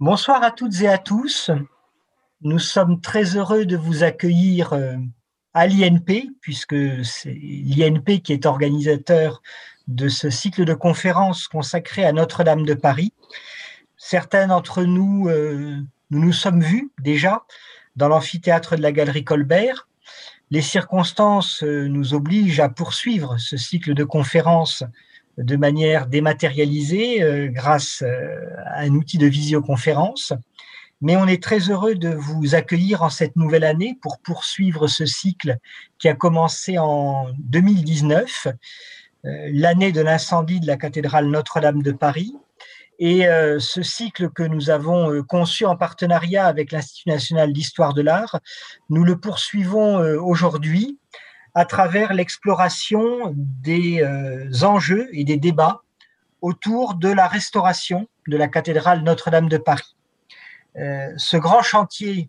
Bonsoir à toutes et à tous. Nous sommes très heureux de vous accueillir euh, à l'INP, puisque c'est l'INP qui est organisateur de ce cycle de conférences consacré à Notre-Dame de Paris. Certains d'entre nous, euh, nous nous sommes vus déjà dans l'amphithéâtre de la Galerie Colbert. Les circonstances euh, nous obligent à poursuivre ce cycle de conférences de manière dématérialisée euh, grâce à un outil de visioconférence. Mais on est très heureux de vous accueillir en cette nouvelle année pour poursuivre ce cycle qui a commencé en 2019, euh, l'année de l'incendie de la cathédrale Notre-Dame de Paris. Et euh, ce cycle que nous avons euh, conçu en partenariat avec l'Institut national d'histoire de l'art, nous le poursuivons aujourd'hui à travers l'exploration des enjeux et des débats autour de la restauration de la cathédrale Notre-Dame de Paris. Euh, ce grand chantier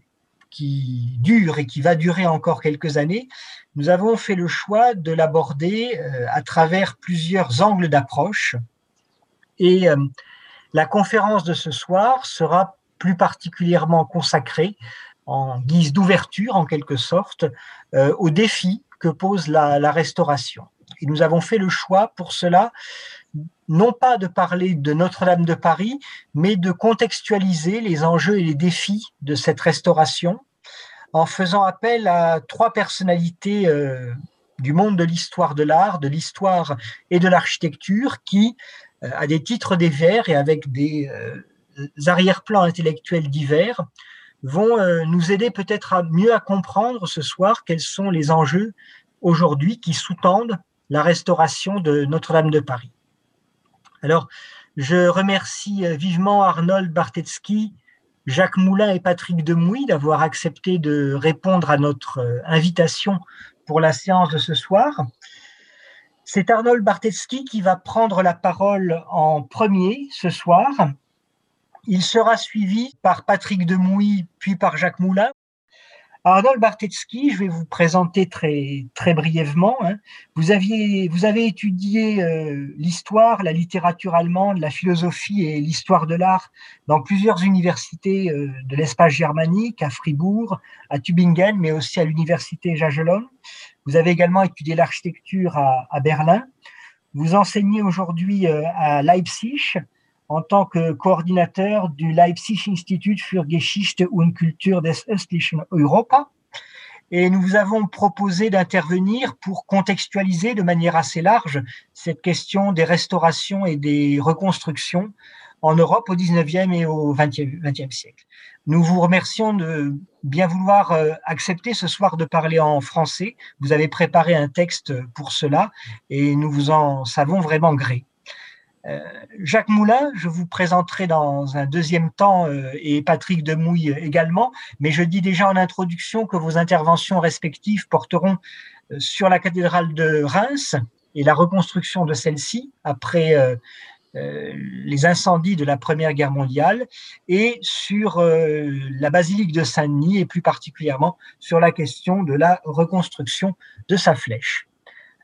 qui dure et qui va durer encore quelques années, nous avons fait le choix de l'aborder euh, à travers plusieurs angles d'approche. Et euh, la conférence de ce soir sera plus particulièrement consacrée en guise d'ouverture, en quelque sorte, aux défis que pose la, restauration. Et nous avons fait le choix pour cela non pas de parler de Notre-Dame de Paris, mais de contextualiser les enjeux et les défis de cette restauration en faisant appel à trois personnalités euh, du monde de l'histoire de l'art, de l'histoire et de l'architecture qui, euh, à des titres divers et avec des euh, arrière-plans intellectuels divers, vont nous aider peut-être à mieux comprendre ce soir quels sont les enjeux aujourd'hui qui sous-tendent la restauration de Notre-Dame de Paris. Alors, je remercie euh, vivement Arnold Bartetsky, Jacques Moulin et Patrick Demouy d'avoir accepté de répondre à notre euh, invitation pour la séance de ce soir. C'est Arnold Bartetsky qui va prendre la parole en premier ce soir. Il sera suivi par Patrick Demouy puis par Jacques Moulin. Arnold Bartetsky, je vais vous présenter très, très brièvement. Hein. Vous, aviez, vous avez étudié euh, l'histoire, la littérature allemande, la philosophie et l'histoire de l'art dans plusieurs universités euh, de l'espace germanique, à Fribourg, à Tübingen, mais aussi à l'université Jagellon. Vous avez également étudié l'architecture à, Berlin. Vous enseignez aujourd'hui euh, à Leipzig en tant que coordinateur du Leipzig Institut für Geschichte und Kultur des östlichen Europa. Et nous vous avons proposé d'intervenir pour contextualiser de manière assez large cette question des restaurations et des reconstructions en Europe au 19e et au 20e, 20e siècle. Nous vous remercions de bien vouloir euh, accepter ce soir de parler en français. Vous avez préparé un texte pour cela et nous vous en savons vraiment gré. Euh, Jacques Moulin, je vous présenterai dans un deuxième temps, euh, et Patrick Demouille également, mais je dis déjà en introduction que vos interventions respectives porteront euh, sur la cathédrale de Reims et la reconstruction de celle-ci après les incendies de la Première Guerre mondiale et sur la basilique de Saint-Denis et plus particulièrement sur la question de la reconstruction de sa flèche.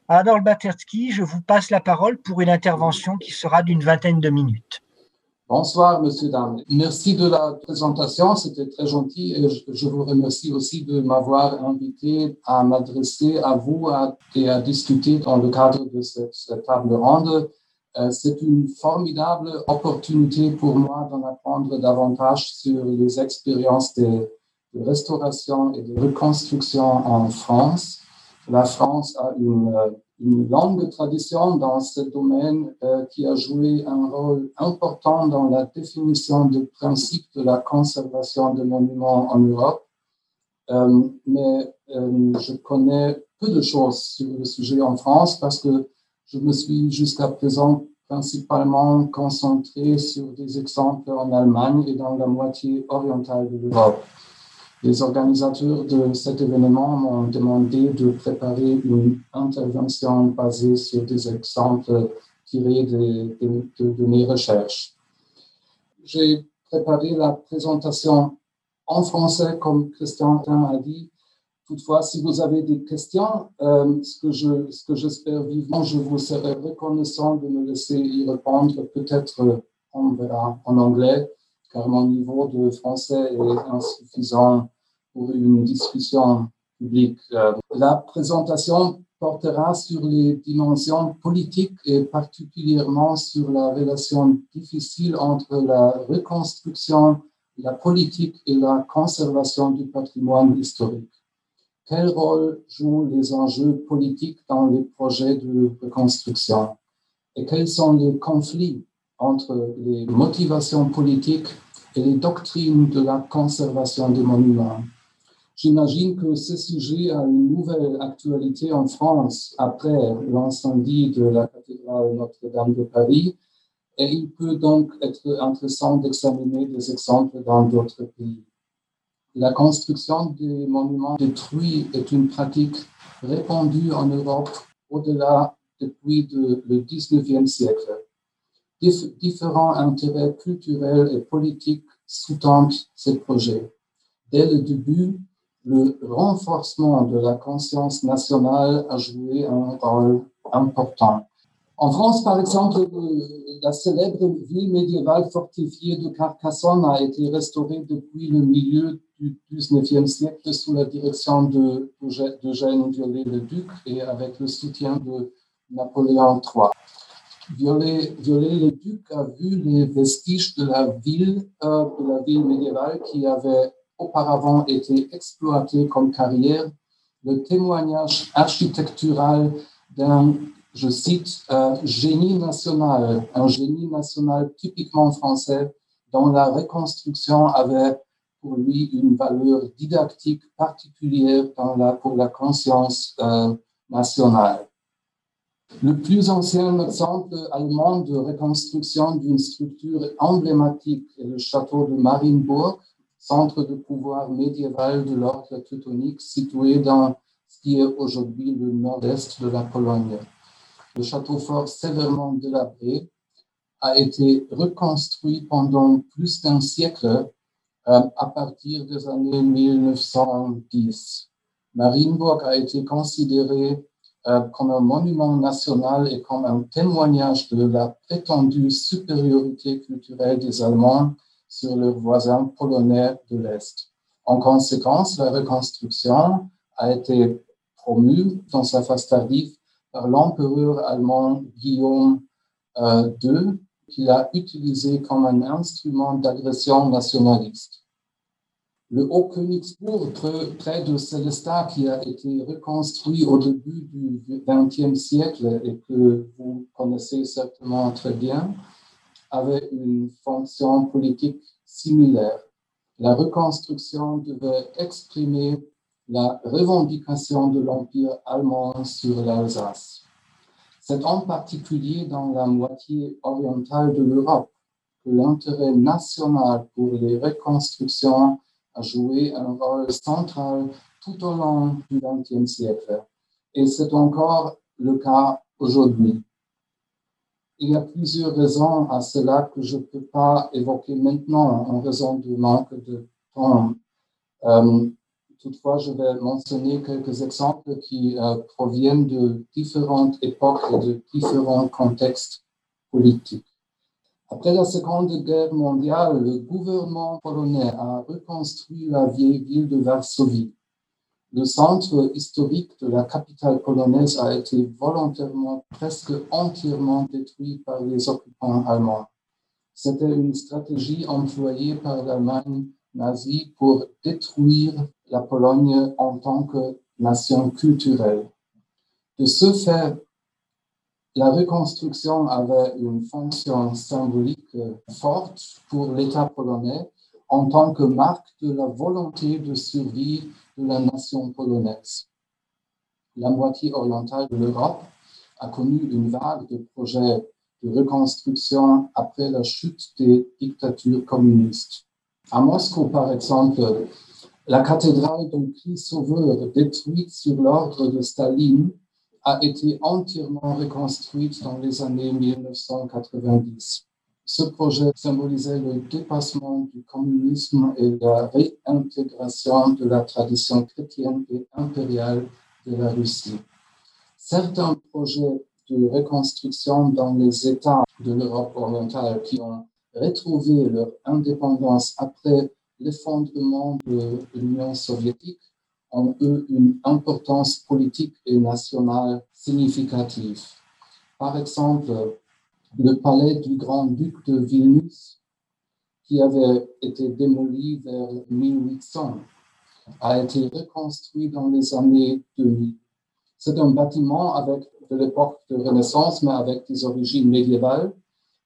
Adolphe Batersky, je vous passe la parole pour une intervention qui sera d'une vingtaine de minutes. Bonsoir, monsieur, Dame. Merci de la présentation, c'était très gentil et je vous remercie aussi de m'avoir invité à m'adresser à vous et à discuter dans le cadre de cette, table ronde. Euh, c'est une formidable opportunité pour moi d'en apprendre davantage sur les expériences de restauration et de reconstruction en France la France a une, longue tradition dans ce domaine euh, qui a joué un rôle important dans la définition du principe de la conservation des monuments en Europe. Euh, mais euh, je connais peu de choses sur le sujet en France parce que je me suis jusqu'à présent principalement concentré sur des exemples en Allemagne et dans la moitié orientale de l'Europe. Les organisateurs de cet événement m'ont demandé de préparer une intervention basée sur des exemples tirés de, mes recherches. J'ai préparé la présentation en français, comme Christian a dit. Toutefois, si vous avez des questions, euh, ce que ce que j'espère vivement, je vous serai reconnaissant de me laisser y répondre. Peut-être on verra en anglais car mon niveau de français est insuffisant pour une discussion publique. Euh, la présentation portera sur les dimensions politiques et particulièrement sur la relation difficile entre la reconstruction, la politique et la conservation du patrimoine historique. Quel rôle jouent les enjeux politiques dans les projets de reconstruction? Et quels sont les conflits entre les motivations politiques et les doctrines de la conservation des monuments J'imagine que ce sujet a une nouvelle actualité en France après l'incendie de la cathédrale Notre-Dame de Paris et il peut donc être intéressant d'examiner des exemples dans d'autres pays. La construction des monuments détruits est une pratique répandue en Europe au-delà depuis le 19e siècle. Différents intérêts culturels et politiques sous-tendent ces projets. Dès le début, le renforcement de la conscience nationale a joué un rôle important. En France, par exemple, la célèbre ville médiévale fortifiée de Carcassonne a été restaurée depuis le milieu du XIXe siècle sous la direction de d'Eugène Viollet-le-Duc et avec le soutien de Napoléon III. Viollet-le-Duc a vu les vestiges de la ville, euh, de la ville médiévale qui avait auparavant été exploité comme carrière, le témoignage architectural d'un, je cite, euh, génie national, un génie national typiquement français dont la reconstruction avait pour lui une valeur didactique particulière dans la, pour la conscience euh, nationale. Le plus ancien exemple allemand de reconstruction d'une structure emblématique est le château de Marienburg, centre de pouvoir médiéval de l'ordre teutonique situé dans ce qui est aujourd'hui le nord-est de la Pologne. Le château fort sévèrement délabré a été reconstruit pendant plus d'un siècle euh, à partir des années 1910. Marienburg a été considéré comme un monument national et comme un témoignage de la prétendue supériorité culturelle des Allemands sur leurs voisins polonais de l'Est. En conséquence, la reconstruction a été promue dans sa phase tardive par l'empereur allemand Guillaume II, euh, qui l'a utilisé comme un instrument d'agression nationaliste. Le Haut-Königsbourg, près de Célestat, qui a été reconstruit au début du XXe siècle et que vous connaissez certainement très bien, avait une fonction politique similaire. La reconstruction devait exprimer la revendication de l'Empire allemand sur l'Alsace. C'est en particulier dans la moitié orientale de l'Europe que l'intérêt national pour les reconstructions a joué un rôle central tout au long du XXe siècle. Et c'est encore le cas aujourd'hui. Il y a plusieurs raisons à cela que je ne peux pas évoquer maintenant en raison du manque de temps. Euh, toutefois, je vais mentionner quelques exemples qui euh, proviennent de différentes époques et de différents contextes politiques. Après la Seconde Guerre mondiale, le gouvernement polonais a reconstruit la vieille ville de Varsovie le centre historique de la capitale polonaise a été volontairement presque entièrement détruit par les occupants allemands. C'était une stratégie employée par l'Allemagne nazie pour détruire la Pologne en tant que nation culturelle. De ce fait, la reconstruction avait une fonction symbolique forte pour l'État polonais en tant que marque de la volonté de survie de la nation polonaise. La moitié orientale de l'Europe a connu une vague de projets de reconstruction après la chute des dictatures communistes. À Moscou, par exemple, la cathédrale de Christ Sauveur, détruite sur l'ordre de Staline, a été entièrement reconstruite dans les années 1990. Ce projet symbolisait le dépassement du communisme et la réintégration de la tradition chrétienne et impériale de la Russie. Certains projets de reconstruction dans les États de l'Europe orientale qui ont retrouvé leur indépendance après l'effondrement de l'Union soviétique ont eu une importance politique et nationale significative. Par exemple, le palais du grand-duc de Vilnius, qui avait été démoli vers 1800, a été reconstruit dans les années 2000. C'est un bâtiment avec de l'époque de Renaissance, mais avec des origines médiévales,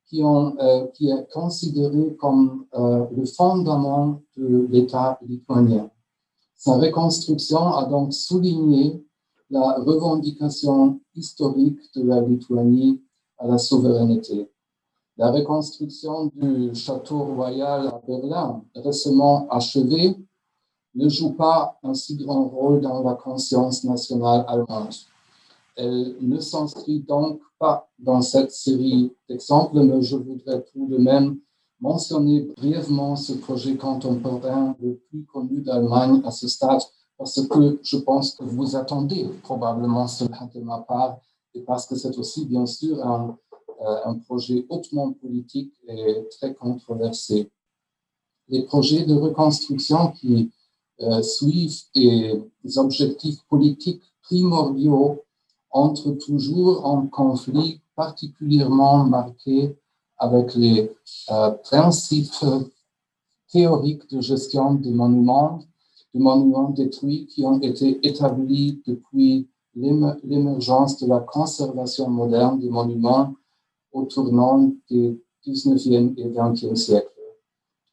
qui, euh, est considéré comme euh, le fondement de l'État lituanien. Sa reconstruction a donc souligné la revendication historique de la Lituanie à la souveraineté. La reconstruction du château royal à Berlin, récemment achevée, ne joue pas un si grand rôle dans la conscience nationale allemande. Elle ne s'inscrit donc pas dans cette série d'exemples, mais je voudrais tout de même mentionner brièvement ce projet contemporain le plus connu d'Allemagne à ce stade, parce que je pense que vous attendez probablement cela de ma part, et parce que c'est aussi bien sûr un, euh, un projet hautement politique et très controversé. Les projets de reconstruction qui euh, suivent des objectifs politiques primordiaux entrent toujours en conflit particulièrement marqué avec les euh, principes théoriques de gestion des monuments, des monuments détruits qui ont été établis depuis l'émergence de la conservation moderne des monuments au tournant du 19e et 20e siècle.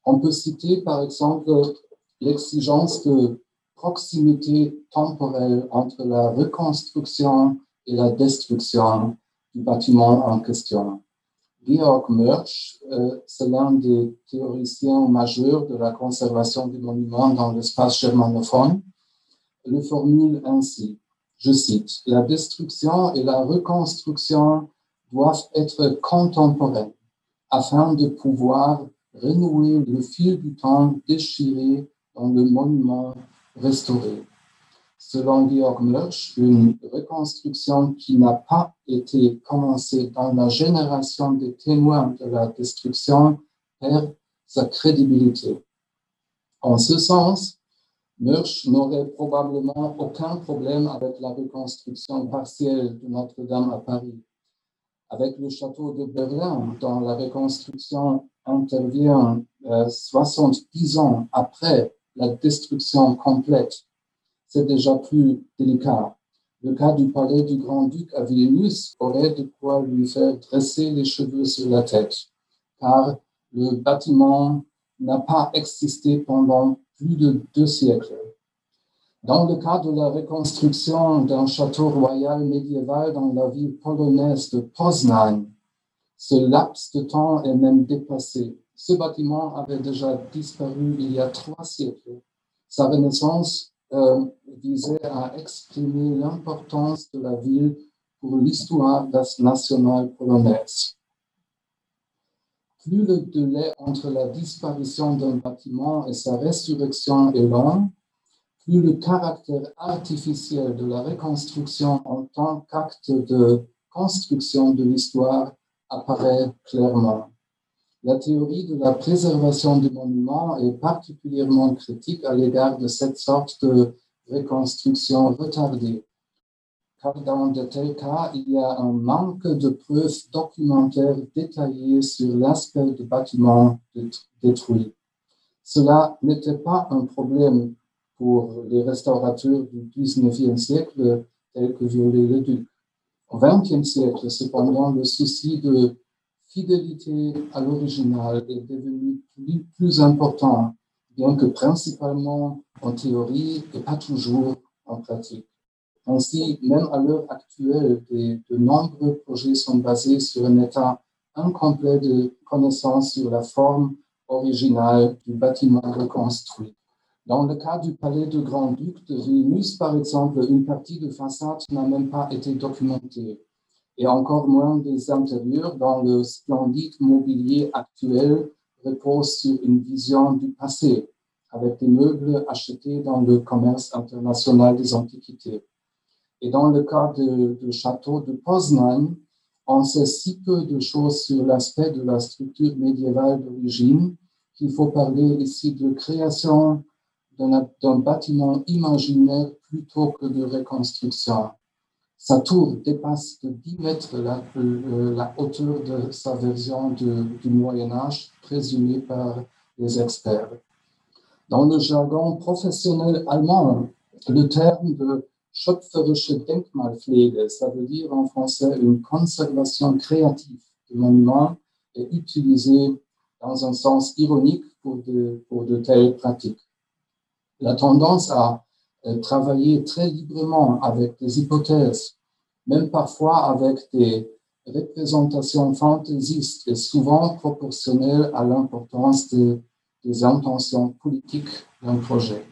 On peut citer par exemple l'exigence de proximité temporelle entre la reconstruction et la destruction du bâtiment en question. Georg Mörsch, euh, c'est l'un des théoriciens majeurs de la conservation des monuments dans l'espace germanophone, le formule ainsi, je cite, La destruction et la reconstruction doivent être contemporaines afin de pouvoir renouer le fil du temps déchiré dans le monument restauré. Selon Georg Mörsch, une reconstruction qui n'a pas été commencée dans la génération des témoins de la destruction perd sa crédibilité. En ce sens, Mörsch n'aurait probablement aucun problème avec la reconstruction partielle de Notre-Dame à Paris. Avec le château de Berlin, dont la reconstruction intervient 70 euh, ans après la destruction complète, c'est déjà plus délicat. Le cas du palais du grand-duc à Vilnius aurait de quoi lui faire dresser les cheveux sur la tête, car le bâtiment n'a pas existé pendant plus de deux siècles. Dans le cas de la reconstruction d'un château royal médiéval dans la ville polonaise de Poznań, ce laps de temps est même dépassé. Ce bâtiment avait déjà disparu il y a trois siècles. Sa renaissance visait à exprimer l'importance de la ville pour l'histoire nationale polonaise. Plus le délai entre la disparition d'un bâtiment et sa résurrection est long, plus le caractère artificiel de la reconstruction en tant qu'acte de construction de l'histoire apparaît clairement. La théorie de la préservation du monument est particulièrement critique à l'égard de cette sorte de reconstruction retardée, car dans de tels cas, il y a un manque de preuves documentaires détaillées sur l'aspect du bâtiment détruit. Cela n'était pas un problème pour les restaurateurs du 19e siècle tels que Viollet-le-Duc. Au 20e siècle, cependant, le souci de fidélité à l'original est devenu plus, important, bien que principalement en théorie et pas toujours en pratique. Ainsi, même à l'heure actuelle, de nombreux projets sont basés sur un état incomplet de connaissance sur la forme originale du bâtiment reconstruit. Dans le cas du palais de Grand-Duc de Vilnius, par exemple, une partie de façade n'a même pas été documentée et encore moins des intérieurs dont le splendide mobilier actuel repose sur une vision du passé, avec des meubles achetés dans le commerce international des antiquités. Et dans le cas du château de Poznań, On sait si peu de choses sur l'aspect de la structure médiévale d'origine qu'il faut parler ici de création d'un bâtiment imaginaire plutôt que de reconstruction. Sa tour dépasse de 10 mètres la, la hauteur de sa version du Moyen Âge présumée par les experts. Dans le jargon professionnel allemand, le terme de schöpferische Denkmalpflege, ça veut dire en français une conservation créative de monuments, est utilisé dans un sens ironique pour de, pour de telles pratiques. La tendance à euh, travailler très librement avec des hypothèses, même parfois avec des représentations fantaisistes, est souvent proportionnelle à l'importance de, des intentions politiques d'un projet.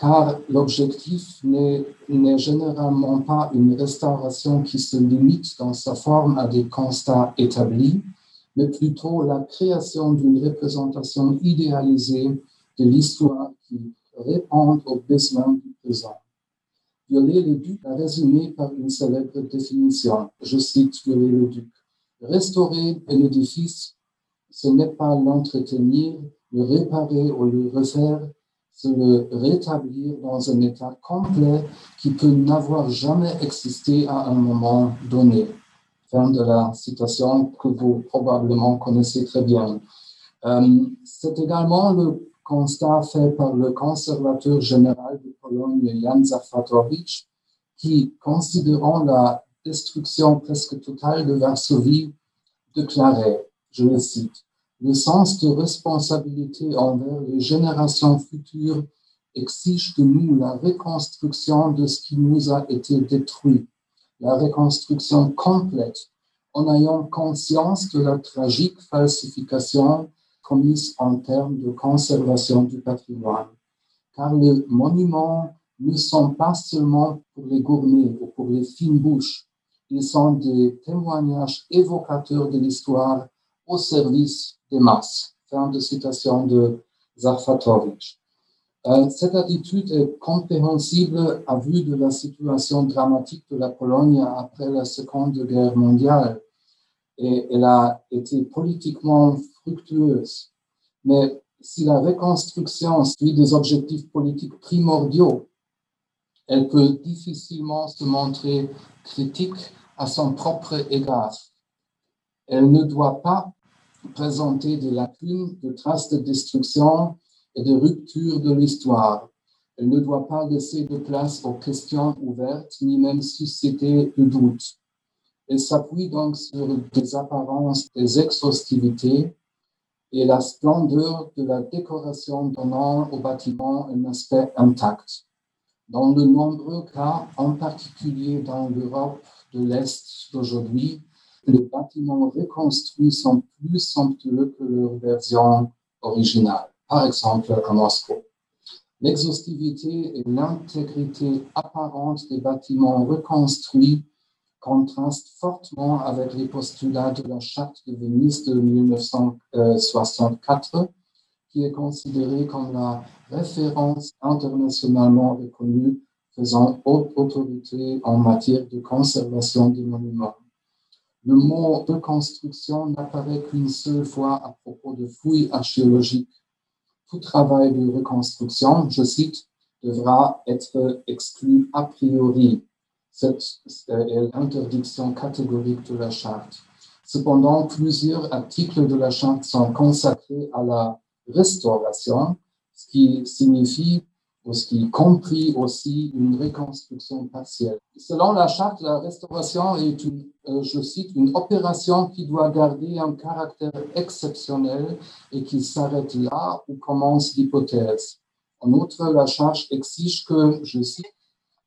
Car l'objectif n'est généralement pas une restauration qui se limite dans sa forme à des constats établis, mais plutôt la création d'une représentation idéalisée de l'histoire qui répond aux besoins du présent. Viollet-le-Duc a résumé par une célèbre définition. Je cite Viollet-le-Duc. Restaurer un édifice, ce n'est pas l'entretenir, le réparer ou le refaire, se le rétablir dans un état complet qui peut n'avoir jamais existé à un moment donné. Fin de la citation que vous probablement connaissez très bien. Euh, c'est également le constat fait par le conservateur général de Pologne, Jan Zafatowicz, qui, considérant la destruction presque totale de Varsovie, déclarait, je le cite, le sens de responsabilité envers les générations futures exige de nous la reconstruction de ce qui nous a été détruit, la reconstruction complète, en ayant conscience de la tragique falsification en termes de conservation du patrimoine. Car les monuments ne sont pas seulement pour les gourmets ou pour les fines bouches, ils sont des témoignages évocateurs de l'histoire au service des masses. Fin de citation de Zarfatovich. Euh, cette attitude est compréhensible à vue de la situation dramatique de la Pologne après la Seconde Guerre mondiale et elle a été politiquement Mais si la reconstruction suit des objectifs politiques primordiaux, elle peut difficilement se montrer critique à son propre égard. Elle ne doit pas présenter des lacunes, de traces de destruction et de rupture de l'histoire. Elle ne doit pas laisser de place aux questions ouvertes, ni même susciter de doutes. Elle s'appuie donc sur des apparences, des exhaustivités et la splendeur de la décoration donnant au bâtiment un aspect intact. Dans de nombreux cas, en particulier dans l'Europe de l'Est d'aujourd'hui, les bâtiments reconstruits sont plus somptueux que leur version originale, par exemple à Moscou. L'exhaustivité et l'intégrité apparente des bâtiments reconstruits contrastent fortement avec les postulats de la Charte de Venise de 1964, qui est considérée comme la référence internationalement reconnue faisant haute autorité en matière de conservation des monuments. Le mot reconstruction n'apparaît qu'une seule fois à propos de fouilles archéologiques. Tout travail de reconstruction, je cite, devra être exclu a priori. C'est l'interdiction catégorique de la charte. Cependant, plusieurs articles de la charte sont consacrés à la restauration, ce qui signifie ce qui compris aussi une reconstruction partielle. Selon la charte, la restauration est euh, je cite, une opération qui doit garder un caractère exceptionnel et qui s'arrête là où commence l'hypothèse. En outre, la charte exige que, je cite,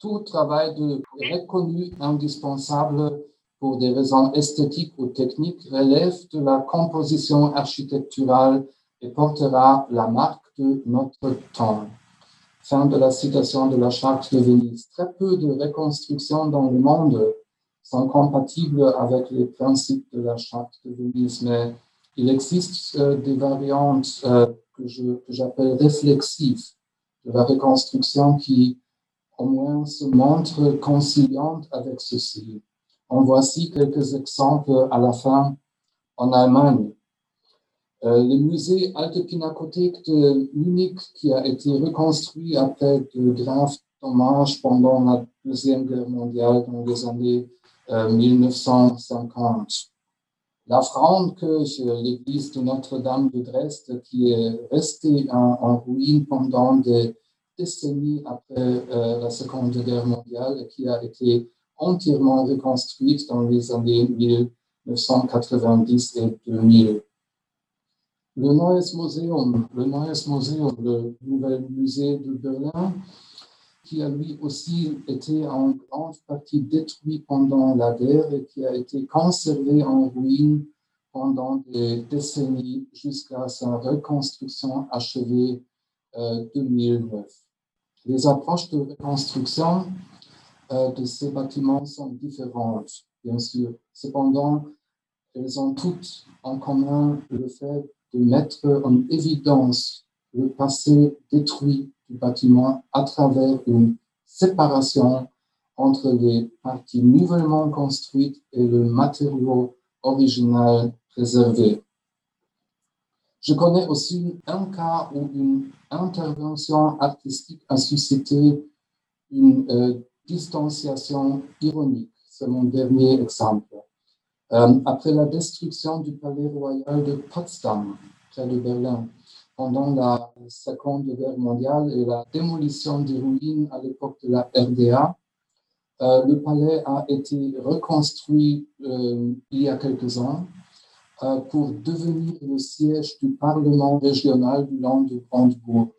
tout travail de reconnu indispensable pour des raisons esthétiques ou techniques relève de la composition architecturale et portera la marque de notre temps. Fin de la citation de la charte de Venise. Très peu de reconstructions dans le monde sont compatibles avec les principes de la charte de Venise, mais il existe euh, des variantes euh, que j'appelle réflexives de la reconstruction qui moins se montrent conciliantes avec ceci. En voici quelques exemples à la fin en Allemagne. Euh, le musée Alte Pinakothek de Munich, qui a été reconstruit après de graves dommages pendant la Deuxième Guerre mondiale dans les années 1950. Euh, la Frauenkirche, l'église de Notre-Dame de Dresde, qui est restée en, ruine pendant des décennies après euh, la Seconde Guerre mondiale et qui a été entièrement reconstruite dans les années 1990 et 2000. Le Neues Museum, le nouvel musée de Berlin, qui a lui aussi été en grande partie détruit pendant la guerre et qui a été conservé en ruine pendant des décennies jusqu'à sa reconstruction achevée en euh, 2009. Les approches de reconstruction euh, de ces bâtiments sont différentes, bien sûr. Cependant, elles ont toutes en commun le fait de mettre en évidence le passé détruit du bâtiment à travers une séparation entre les parties nouvellement construites et le matériau original préservé. Je connais aussi un cas où une intervention artistique a suscité une euh, distanciation ironique. C'est mon dernier exemple. Euh, après la destruction du palais royal de Potsdam, près de Berlin, pendant la Seconde Guerre mondiale et la démolition des ruines à l'époque de la RDA, euh, le palais a été reconstruit il y a quelques ans pour devenir le siège du Parlement régional du Land de Brandebourg.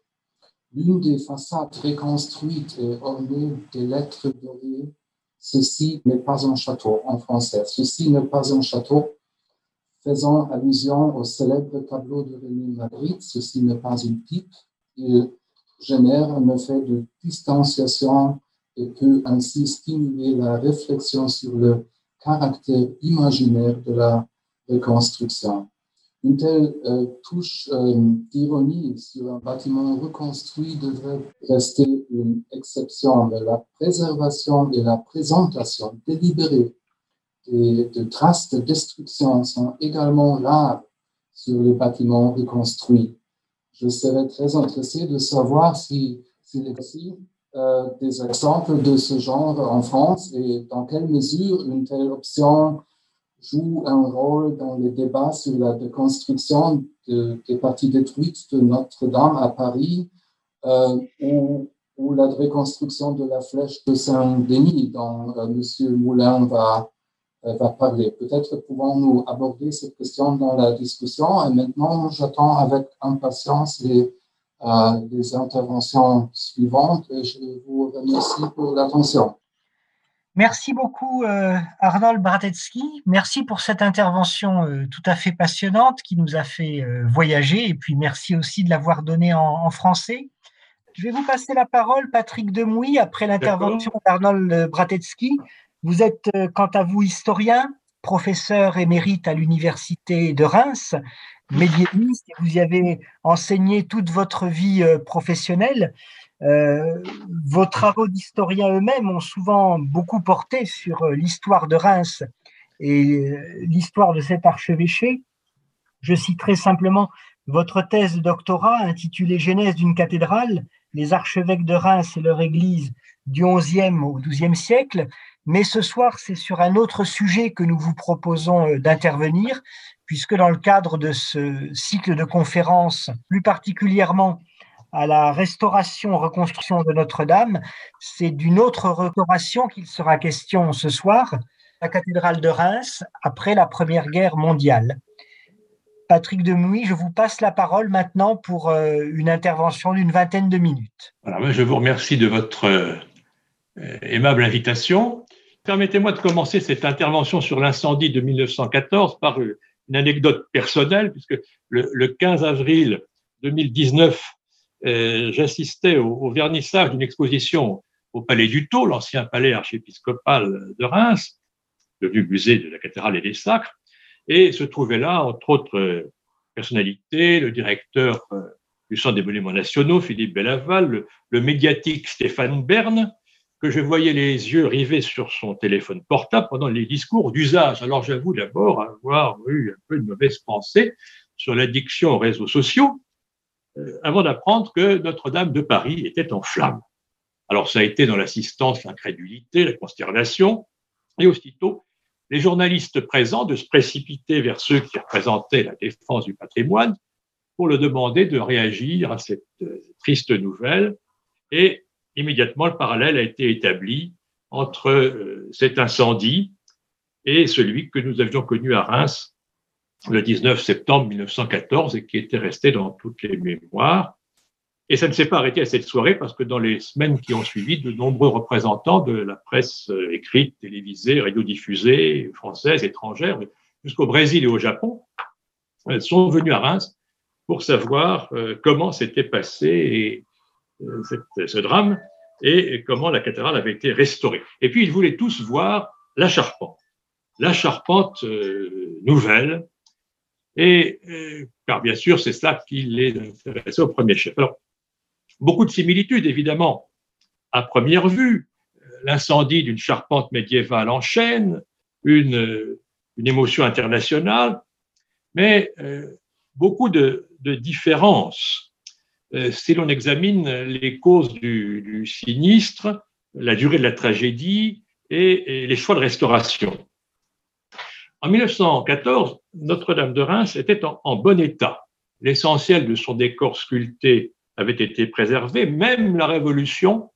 L'une des façades reconstruites est ornée des lettres dorées Ceci n'est pas un château en français. Ceci n'est pas un château faisant allusion au célèbre tableau de René Magritte. Ceci n'est pas une pipe. Il génère un effet de distanciation et peut ainsi stimuler la réflexion sur le caractère imaginaire de la reconstruction. Une telle euh, touche euh, d'ironie sur un bâtiment reconstruit devrait rester une exception, mais la préservation et la présentation délibérée de traces de destruction sont également rares sur les bâtiments reconstruits. Je serais très intéressé de savoir si, s'il aussi euh, des exemples de ce genre en France et dans quelle mesure une telle option joue un rôle dans les débats sur la déconstruction des parties détruites de Notre-Dame à Paris euh, ou, la reconstruction de la flèche de Saint-Denis dont euh, M. Moulin va, euh, va parler. Peut-être pouvons-nous aborder cette question dans la discussion et maintenant j'attends avec impatience les, les interventions suivantes et je vous remercie pour l'attention. Merci beaucoup euh, Arnold Bratetsky. Merci pour cette intervention euh, tout à fait passionnante qui nous a fait euh, voyager et puis merci aussi de l'avoir donnée en, français. Je vais vous passer la parole, Patrick Demouy, après l'intervention d'Arnold Bratetsky. Vous êtes quant à vous historien, professeur émérite à l'université de Reims, médiéviste et vous y avez enseigné toute votre vie professionnelle. Euh, vos travaux d'historiens eux-mêmes ont souvent beaucoup porté sur euh, l'histoire de Reims et euh, l'histoire de cet archevêché. Je citerai simplement votre thèse de doctorat intitulée Genèse d'une cathédrale, les archevêques de Reims et leur église du XIe au XIIe siècle. Mais ce soir, c'est sur un autre sujet que nous vous proposons d'intervenir, puisque dans le cadre de ce cycle de conférences, plus particulièrement à la restauration, reconstruction de Notre-Dame, c'est d'une autre restauration qu'il sera question ce soir, la cathédrale de Reims, après la Première Guerre mondiale. Patrick Demouy, je vous passe la parole maintenant pour euh, une intervention d'une vingtaine de minutes. je vous remercie de votre euh, aimable invitation. Permettez-moi de commencer cette intervention sur l'incendie de 1914 par une anecdote personnelle, puisque le, le 15 avril 2019, euh, j'assistais au, vernissage d'une exposition au Palais du Taux, l'ancien palais archiépiscopal de Reims, devenu musée de la cathédrale et des sacres, et se trouvait là, entre autres euh, personnalités, le directeur euh, du Centre des monuments nationaux, Philippe Bellaval, le, médiatique Stéphane Bern, que je voyais les yeux rivés sur son téléphone portable pendant les discours d'usage. Alors j'avoue d'abord avoir eu un peu de mauvaise pensée sur l'addiction aux réseaux sociaux, euh, avant d'apprendre que Notre-Dame de Paris était en flammes. Alors ça a été dans l'assistance, l'incrédulité, la consternation, et aussitôt les journalistes présents de se précipiter vers ceux qui représentaient la défense du patrimoine pour le demander de réagir à cette euh, triste nouvelle. Et immédiatement, le parallèle a été établi entre euh, cet incendie et celui que nous avions connu à Reims le 19 septembre 1914 et qui était resté dans toutes les mémoires. Et ça ne s'est pas arrêté à cette soirée parce que dans les semaines qui ont suivi, de nombreux représentants de la presse euh, écrite, télévisée, radiodiffusée, française, étrangère, jusqu'au Brésil et au Japon, euh, sont venus à Reims pour savoir euh, comment s'était passé ce drame et comment la cathédrale avait été restaurée. Et puis, ils voulaient tous voir la charpente, la charpente nouvelle, et car bien sûr, c'est ça qui les intéressait au premier chef. Alors, Beaucoup de similitudes, évidemment. À première vue, l'incendie d'une charpente médiévale en chaîne, une, une émotion internationale, mais euh, beaucoup de, de différences. Euh, si l'on examine les causes du, du, sinistre, la durée de la tragédie et les choix de restauration. En 1914, Notre-Dame de Reims était en, bon état. L'essentiel de son décor sculpté avait été préservé, même la Révolution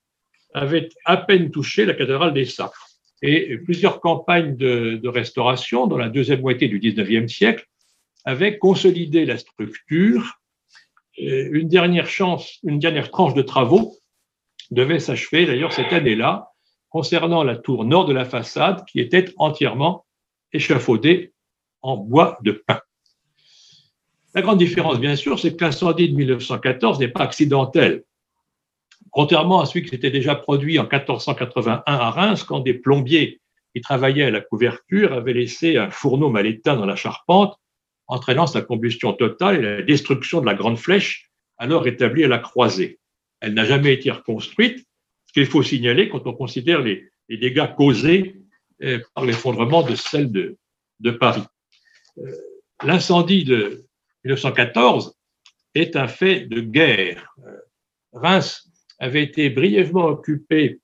avait à peine touché la cathédrale des Sacres. Et plusieurs campagnes de, de restauration dans la deuxième moitié du XIXe siècle avaient consolidé la structure. Une dernière chance, une dernière tranche de travaux devait s'achever d'ailleurs cette année-là concernant la tour nord de la façade qui était entièrement échafaudée en bois de pin. La grande différence, bien sûr, c'est que l'incendie de 1914 n'est pas accidentel. Contrairement à celui qui s'était déjà produit en 1481 à Reims, quand des plombiers qui travaillaient à la couverture avaient laissé un fourneau mal éteint dans la charpente, entraînant sa combustion totale et la destruction de la grande flèche, alors établie à la croisée. Elle n'a jamais été reconstruite, ce qu'il faut signaler quand on considère les, dégâts causés euh, par l'effondrement de celle de, de Paris. Euh, l'incendie de, 1914 est un fait de guerre. Reims avait été brièvement occupé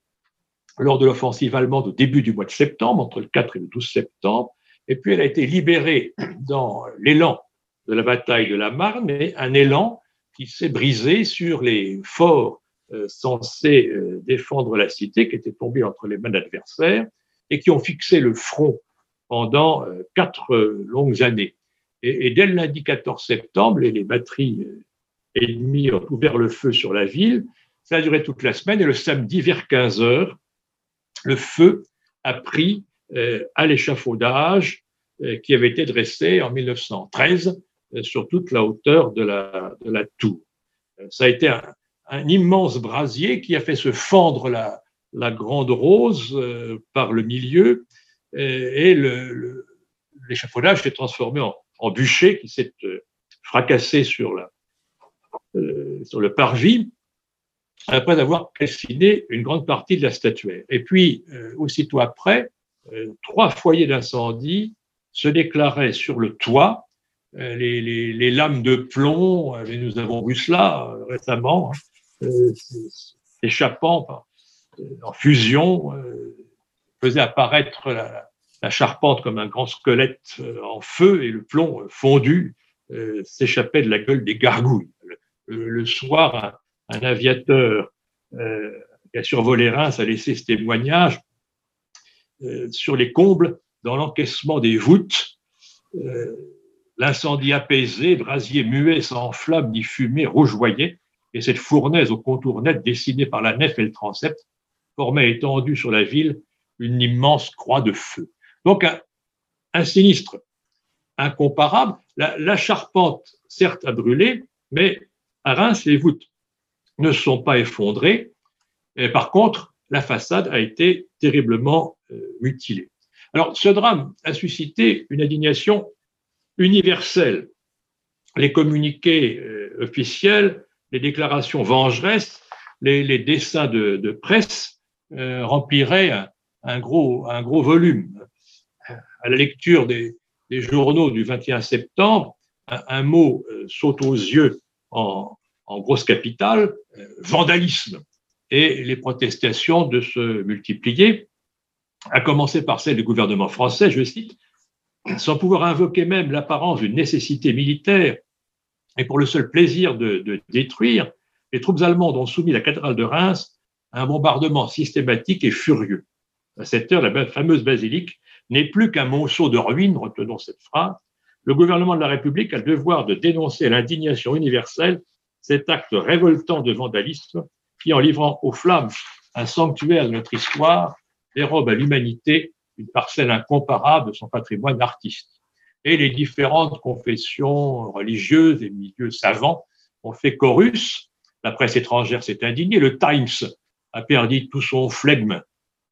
lors de l'offensive allemande au début du mois de septembre, entre le 4 et le 12 septembre, et puis elle a été libérée dans l'élan de la bataille de la Marne, mais un élan qui s'est brisé sur les forts euh, censés euh, défendre la cité, qui étaient tombés entre les mains d'adversaires et qui ont fixé le front pendant euh, quatre longues années. Et, dès lundi 14 septembre, les, batteries ennemies ont ouvert le feu sur la ville. Ça a duré toute la semaine et le samedi vers 15 heures, le feu a pris euh, à l'échafaudage euh, qui avait été dressé en 1913 euh, sur toute la hauteur de la, tour. Ça a été un, immense brasier qui a fait se fendre la grande rose par le milieu et l'échafaudage s'est transformé en, bûcher qui s'est euh, fracassé euh, sur le parvis après avoir calciné une grande partie de la statuaire. Et puis, euh, aussitôt après, trois foyers d'incendie se déclaraient sur le toit. Les, les, lames de plomb, nous avons vu cela récemment, hein, échappant en fusion, faisaient apparaître la, charpente comme un grand squelette euh, en feu et le plomb fondu euh, s'échappait de la gueule des gargouilles. Le, soir, un, aviateur euh, qui a survolé Reims a laissé ce témoignage sur les combles dans l'encaissement des voûtes. L'incendie apaisé, brasier muet sans flamme ni fumée rougeoyait, et cette fournaise au contour net dessiné par la nef et le transept formait étendue sur la ville une immense croix de feu. Donc, un, sinistre incomparable. La, charpente, certes, a brûlé, mais à Reims, les voûtes ne sont pas effondrées. Et par contre, la façade a été terriblement euh, mutilée. Alors, ce drame a suscité une indignation universelle. Les communiqués euh, officiels, les déclarations vengeresses, les, dessins de, presse remplirait un, gros, un gros volume. À la lecture des, journaux du 21 septembre, un, mot saute aux yeux en, en grosse capitale, vandalisme. Et les protestations de se multiplier, à commencer par celle du gouvernement français, je cite, sans pouvoir invoquer même l'apparence d'une nécessité militaire et pour le seul plaisir de, détruire, les troupes allemandes ont soumis la cathédrale de Reims à un bombardement systématique et furieux. À cette heure, la fameuse basilique n'est plus qu'un monceau de ruines, retenons cette phrase. Le gouvernement de la République a le devoir de dénoncer l'indignation universelle cet acte révoltant de vandalisme qui, en livrant aux flammes un sanctuaire de notre histoire, dérobe à l'humanité une parcelle incomparable de son patrimoine artistique. Et les différentes confessions religieuses et milieux savants ont fait chorus. La presse étrangère s'est indignée. Le Times a perdu tout son flegme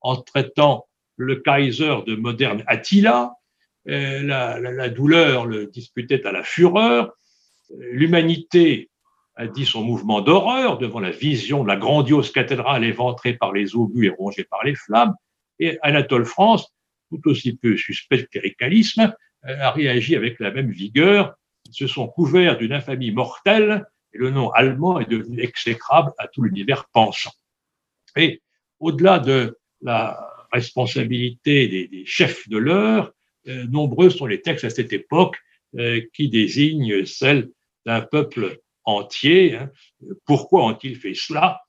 en traitant le Kaiser de moderne Attila. Euh, la, douleur le disputait à la fureur. L'humanité a dit son mouvement d'horreur devant la vision de la grandiose cathédrale éventrée par les obus et rongée par les flammes. Et Anatole France, tout aussi peu suspect de cléricalisme, euh, a réagi avec la même vigueur. Ils se sont couverts d'une infamie mortelle et le nom allemand est devenu exécrable à tout l'univers pensant. Et au-delà de la responsabilité des, chefs de l'heure, euh, nombreux sont les textes à cette époque euh, qui désignent celle d'un peuple entier. Hein. Pourquoi ont-ils fait cela?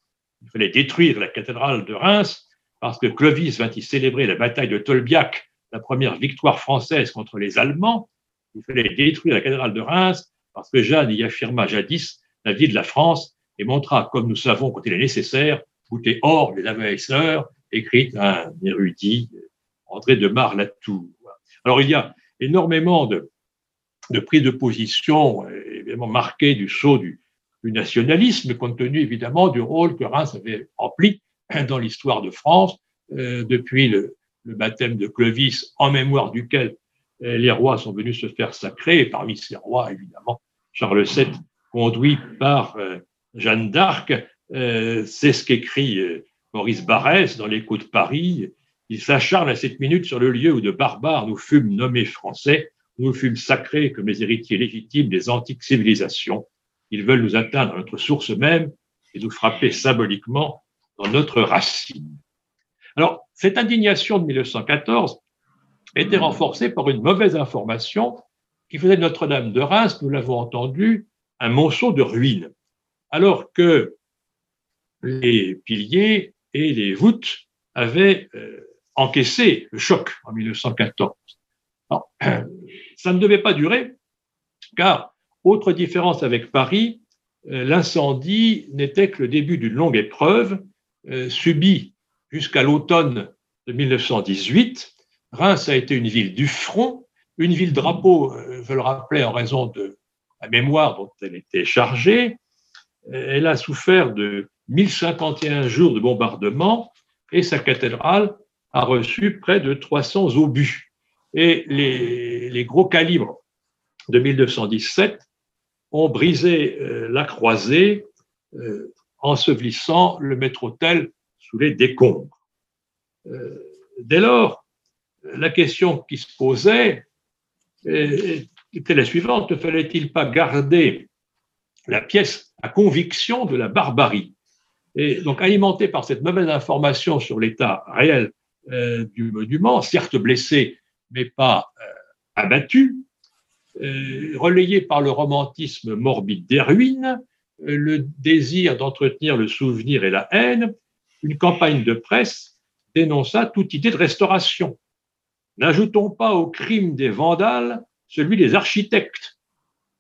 Il fallait détruire la cathédrale de Reims parce que Clovis vint y célébrer la bataille de Tolbiac, la première victoire française contre les Allemands. Il fallait détruire la cathédrale de Reims parce que Jeanne y affirma jadis la vie de la France et montra, comme nous savons quand il est nécessaire, goûter hors des envahisseurs, écrite un érudit, André de Mar-Latour. Alors il y a énormément de, de prises de position, évidemment marquées du saut du, nationalisme, compte tenu évidemment du rôle que Reims avait rempli dans l'histoire de France, euh, depuis le, baptême de Clovis, en mémoire duquel euh, les rois sont venus se faire sacrer, et parmi ces rois, évidemment, Charles VII, conduit par euh, Jeanne d'Arc, c'est ce qu'écrit Maurice Barrès dans l'Écho de Paris. Il s'acharne à cette minute sur le lieu où de barbares nous fûmes nommés français, où nous fûmes sacrés comme les héritiers légitimes des antiques civilisations. Ils veulent nous atteindre à notre source même et nous frapper symboliquement notre racine. Alors, cette indignation de 1914 était renforcée par une mauvaise information qui faisait Notre-Dame de Reims, nous l'avons entendu, un monceau de ruines, alors que les piliers et les voûtes avaient euh, encaissé le choc en 1914. ça ne devait pas durer, car, autre différence avec Paris, euh, l'incendie n'était que le début d'une longue épreuve euh, subi jusqu'à l'automne de 1918. Reims a été une ville du front, une ville drapeau, euh, je le rappelais en raison de la mémoire dont elle était chargée. Euh, elle a souffert de 1051 jours de bombardement et sa cathédrale a reçu près de 300 obus. Et les, gros calibres de 1917 ont brisé la croisée ensevelissant le maître-autel sous les décombres. Euh, dès lors, la question qui se posait était la suivante, ne fallait-il pas garder la pièce à conviction de la barbarie? Et donc, alimenté par cette mauvaise information sur l'état réel euh, du monument, certes blessé, mais pas euh, abattu, relayé par le romantisme morbide des ruines, le désir d'entretenir le souvenir et la haine, une campagne de presse dénonça toute idée de restauration. N'ajoutons pas au crime des vandales celui des architectes.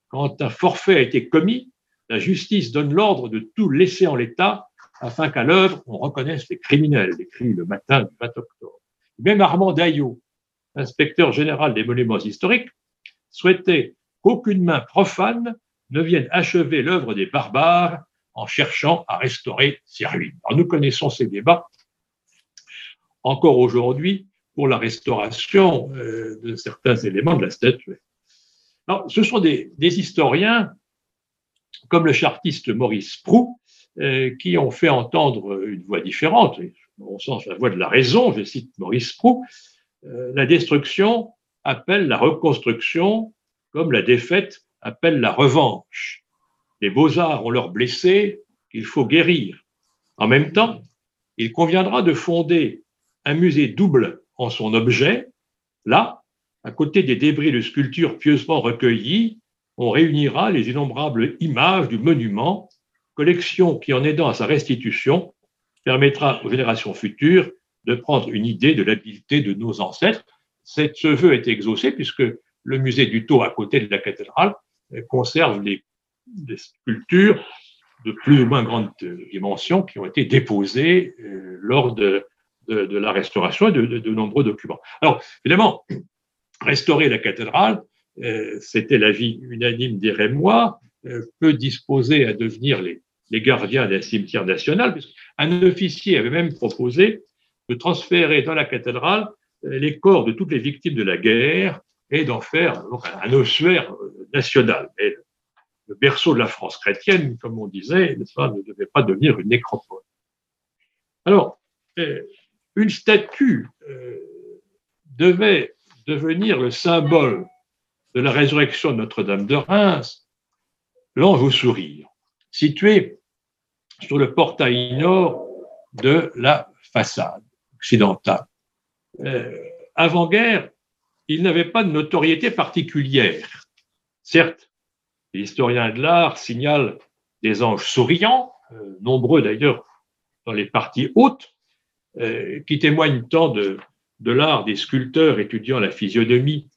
Quand un forfait a été commis, la justice donne l'ordre de tout laisser en l'état afin qu'à l'œuvre on reconnaisse les criminels, écrit le matin du 20 octobre. Même Armand Daillot, inspecteur général des monuments historiques, souhaitait qu'aucune main profane ne viennent achever l'œuvre des barbares en cherchant à restaurer ces ruines. Nous connaissons ces débats encore aujourd'hui pour la restauration euh, de certains éléments de la statue. Alors, ce sont des, historiens comme le chartiste Maurice Prou qui ont fait entendre une voix différente, au sens la voie de la raison, je cite Maurice Proux, euh, la destruction appelle la reconstruction comme la défaite appelle la revanche. Les beaux-arts ont leurs blessés qu'il faut guérir. En même temps, il conviendra de fonder un musée double en son objet. Là, à côté des débris de sculptures pieusement recueillis, on réunira les innombrables images du monument, collection qui, en aidant à sa restitution, permettra aux générations futures de prendre une idée de l'habileté de nos ancêtres. ce vœu est exaucé puisque le musée du Taux, à côté de la cathédrale, conserve les, sculptures de plus ou moins grande dimension qui ont été déposées euh, lors de, la restauration et de, nombreux documents. Alors, évidemment, restaurer la cathédrale, euh, c'était l'avis unanime des Rémois, euh, peut disposer à devenir les, les gardiens d'un cimetière national, puisqu'un officier avait même proposé de transférer dans la cathédrale euh, les corps de toutes les victimes de la guerre et d'en faire un ossuaire national. Mais le berceau de la France chrétienne, comme on disait, ne devait pas devenir une nécropole. Alors, une statue devait devenir le symbole de la résurrection de Notre-Dame de Reims, l'ange au sourire, situé sur le portail nord de la façade occidentale. Euh, avant-guerre, il n'avait pas de notoriété particulière. Certes, les historiens de l'art signalent des anges souriants, euh, nombreux d'ailleurs dans les parties hautes, euh, qui témoignent tant de de l'art des sculpteurs étudiant la physionomie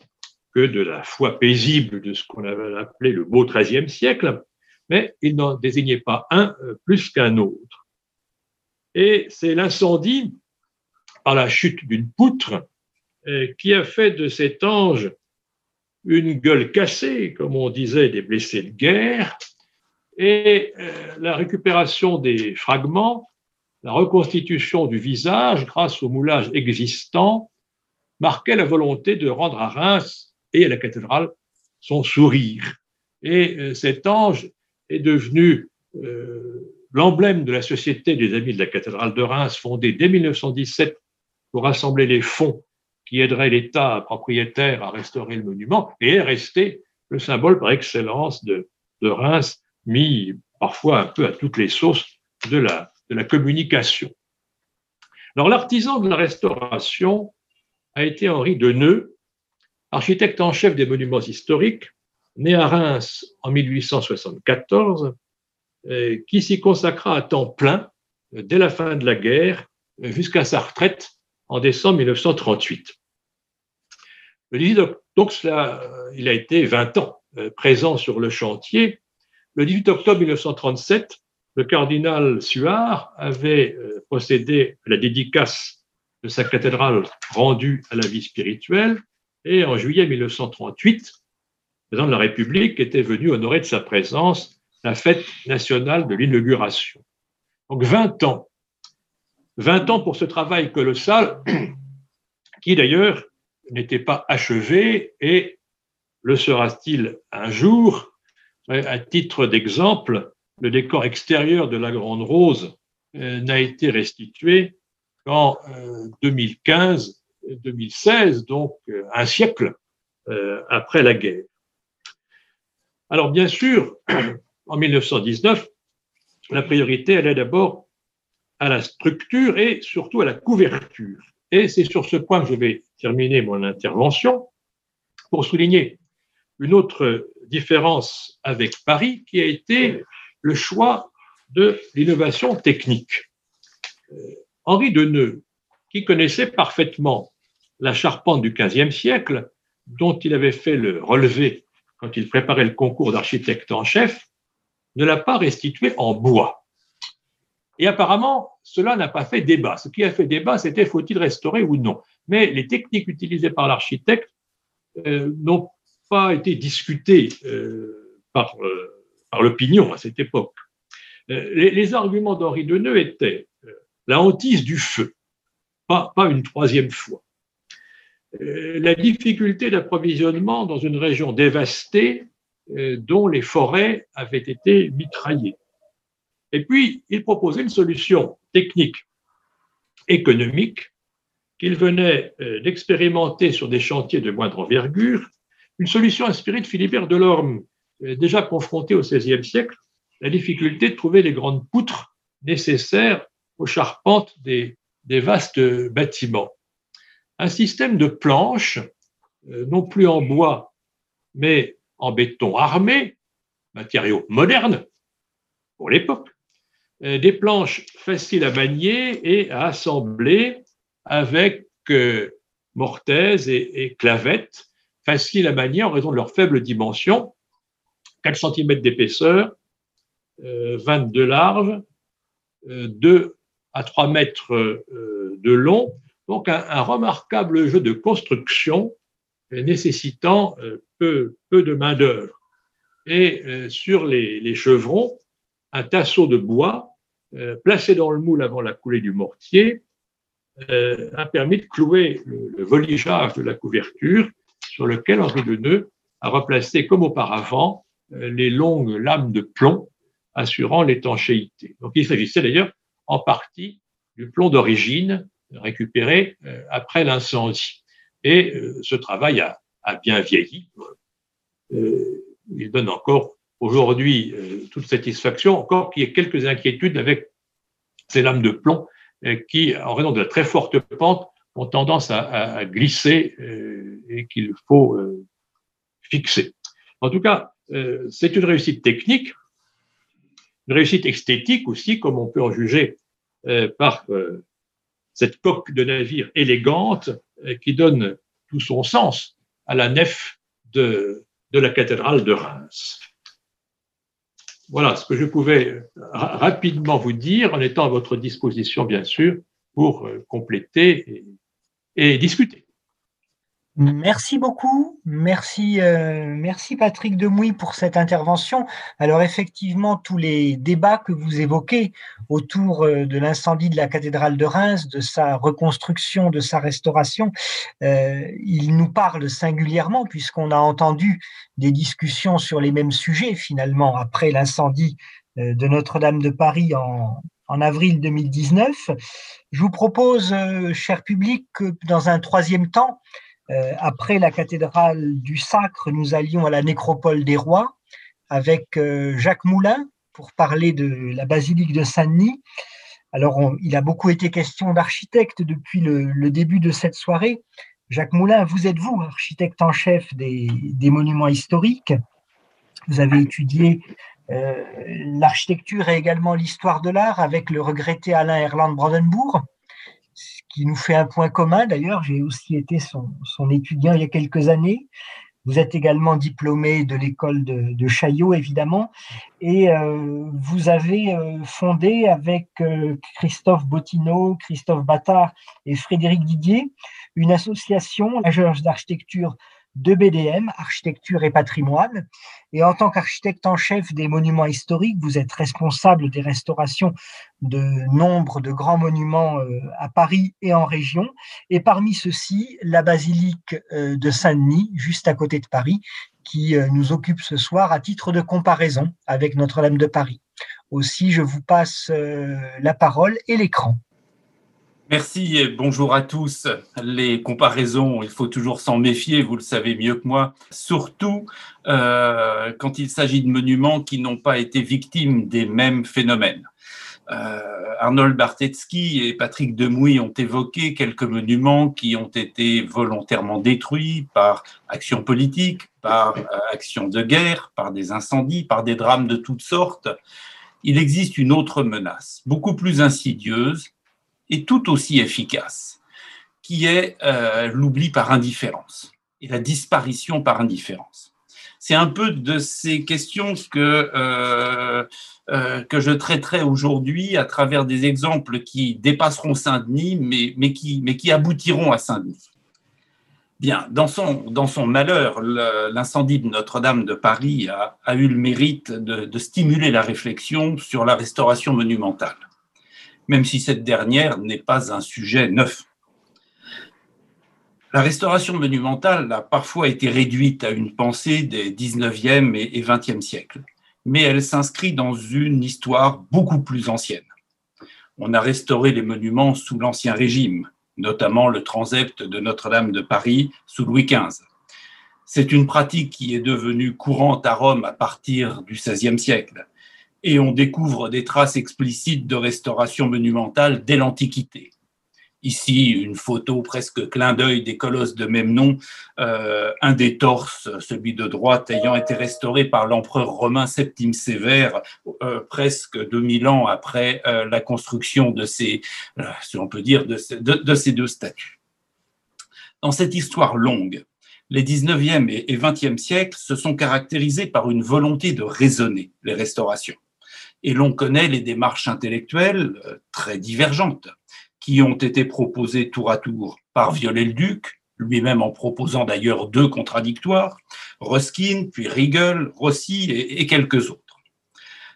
que de la foi paisible de ce qu'on avait appelé le beau XIIIe siècle, mais il n'en désignait pas un euh, plus qu'un autre. Et c'est l'incendie par la chute d'une poutre euh, qui a fait de cet ange une gueule cassée, comme on disait, des blessés de guerre, et euh, la récupération des fragments la reconstitution du visage grâce au moulage existant marquait la volonté de rendre à Reims et à la cathédrale son sourire. Et cet ange est devenu euh, l'emblème de la Société des Amis de la cathédrale de Reims, fondée dès 1917 pour rassembler les fonds qui aideraient l'État propriétaire à restaurer le monument, et est resté le symbole par excellence de, Reims, mis parfois un peu à toutes les la, de la communication. Alors l'artisan de la restauration a été Henri Deneux, architecte en chef des monuments historiques, né à Reims en 1874, euh, qui s'y consacra à temps plein euh, dès la fin de la guerre euh, jusqu'à sa retraite en décembre 1938. donc cela, il a été 20 ans présent sur le chantier. Le 18 octobre 1937, le cardinal Suard avait procédé à la dédicace de sa cathédrale rendue à la vie spirituelle et en juillet 1938, le président de la République était venu honorer de sa présence la fête nationale de l'inauguration. Donc 20 ans. 20 ans pour ce travail colossal qui d'ailleurs n'était pas achevé et le sera-t-il un jour? À titre d'exemple, le décor extérieur de la Grande Rose euh, n'a été restitué qu'en 2015-2016, euh, donc euh, un siècle après la guerre. Alors bien sûr, en 1919, la priorité est d'abord à la structure et surtout à la couverture. Et c'est sur ce point que je vais terminer mon intervention pour souligner une autre différence avec Paris qui a été le choix de l'innovation technique. Euh, Henri Deneux, qui connaissait parfaitement la charpente du XVe siècle, dont il avait fait le relevé quand il préparait le concours d'architecte en chef, ne l'a pas restitué en bois. Et apparemment, cela n'a pas fait débat. Ce qui a fait débat, c'était faut-il restaurer ou non. Mais les techniques utilisées par l'architecte euh, n'ont pas été discutées euh, par par l'opinion à cette époque. Euh, les, arguments d'Henri Deneux étaient euh, la hantise du feu, pas, une troisième fois, euh, la difficulté d'approvisionnement dans une région dévastée dont les forêts avaient été mitraillées. Et puis, il proposait une solution technique économique qu'il venait euh, d'expérimenter sur des chantiers de moindre envergure, une solution inspirée de Philibert Delorme, euh, déjà confronté au XVIe siècle la difficulté de trouver les grandes poutres nécessaires aux charpentes des, vastes bâtiments. Un système de planches, euh, non plus en bois, mais en béton armé, matériau moderne pour l'époque, euh, des planches faciles à manier et à assembler avec euh, mortaise et, clavettes, faciles à manier en raison de leur faible dimension, 4 cm d'épaisseur, 22 de large, 2 à 3 mètres de long. Donc un, remarquable jeu de construction nécessitant peu, peu de main-d'œuvre. Et sur les, chevrons, un tasseau de bois euh, placé dans le moule avant la coulée du mortier euh, a permis de clouer le, voligeage de la couverture sur lequel Henri Deneux a replacé comme auparavant euh, les longues lames de plomb assurant l'étanchéité. Donc il s'agissait d'ailleurs en partie du plomb d'origine récupéré après l'incendie. Et ce travail a, bien vieilli. il donne encore aujourd'hui euh, toute satisfaction, encore qu'il y ait quelques inquiétudes avec ces lames de plomb euh, qui, en raison de la très forte pente, ont tendance à, glisser euh, et qu'il faut fixer. En tout cas, c'est une réussite technique, une réussite esthétique aussi, comme on peut en juger par cette coque de navire élégante qui donne tout son sens à la nef de, de la cathédrale de Reims. Voilà ce que je pouvais euh, rapidement vous dire en étant à votre disposition, bien sûr, pour euh, compléter et, discuter. Merci beaucoup. Merci, euh, merci Patrick Demouy pour cette intervention. Alors effectivement, tous les débats que vous évoquez autour euh, de l'incendie de la cathédrale de Reims, de sa reconstruction, de sa restauration, euh, ils nous parlent singulièrement puisqu'on a entendu des discussions sur les mêmes sujets finalement après l'incendie euh, de Notre-Dame de Paris en, en avril 2019. Je vous propose, euh, cher public, que dans un troisième temps, après la cathédrale du Sacre, nous allions à la nécropole des rois avec euh, Jacques Moulin pour parler de la basilique de Saint-Denis. Alors, il a beaucoup été question d'architecte depuis le, début de cette soirée. Jacques Moulin, vous êtes vous architecte en chef des, monuments historiques. Vous avez étudié euh, l'architecture et également l'histoire de l'art avec le regretté Alain Erland Brandenburg qui nous fait un point commun. D'ailleurs, j'ai aussi été son, étudiant il y a quelques années. Vous êtes également diplômé de l'école de, Chaillot, évidemment, et euh, vous avez euh, fondé avec euh, Christophe Bottineau, Christophe Battard et Frédéric Didier une association, l'Agence d'architecture de BDM, architecture et patrimoine. Et en tant qu'architecte en chef des monuments historiques, vous êtes responsable des restaurations de nombre de grands monuments euh, à Paris et en région. Et parmi ceux-ci, la basilique euh, de Saint-Denis, juste à côté de Paris, qui euh, nous occupe ce soir à titre de comparaison avec Notre-Dame de Paris. Aussi, je vous passe la parole et l'écran. Merci et bonjour à tous. Les comparaisons, il faut toujours s'en méfier, vous le savez mieux que moi, surtout euh, quand il s'agit de monuments qui n'ont pas été victimes des mêmes phénomènes. Euh, Arnold Bartetsky et Patrick Demouy ont évoqué quelques monuments qui ont été volontairement détruits par action politique, par euh, action de guerre, par des incendies, par des drames de toutes sortes. Il existe une autre menace, beaucoup plus insidieuse, et tout aussi efficace, qui est euh, l'oubli par indifférence et la disparition par indifférence. C'est un peu de ces questions que, euh, euh, que je traiterai aujourd'hui à travers des exemples qui dépasseront Saint-Denis, mais, mais, qui, mais qui aboutiront à Saint-Denis. Bien, dans son, dans son malheur, l'incendie de Notre-Dame de Paris a, eu le mérite de stimuler la réflexion sur la restauration monumentale même si cette dernière n'est pas un sujet neuf. La restauration monumentale a parfois été réduite à une pensée des 19e et 20e siècles, mais elle s'inscrit dans une histoire beaucoup plus ancienne. On a restauré les monuments sous l'Ancien Régime, notamment le transept de Notre-Dame de Paris sous Louis XV. C'est une pratique qui est devenue courante à Rome à partir du XVIe siècle, et on découvre des traces explicites de restauration monumentale dès l'Antiquité. Ici, une photo presque clin d'œil des colosses de même nom, euh, un des torses, celui de droite, ayant été restauré par l'empereur romain Septime Sévère euh, presque 2000 ans après euh, la construction de ces, si on peut dire, de, de, ces deux statues. Dans cette histoire longue, les 19e et 20e siècles se sont caractérisés par une volonté de raisonner les restaurations. Et l'on connaît les démarches intellectuelles très divergentes qui ont été proposés tour à tour par Viollet-le-Duc, lui-même en proposant d'ailleurs deux contradictoires, Ruskin, puis Riegel, Rossi et, quelques autres.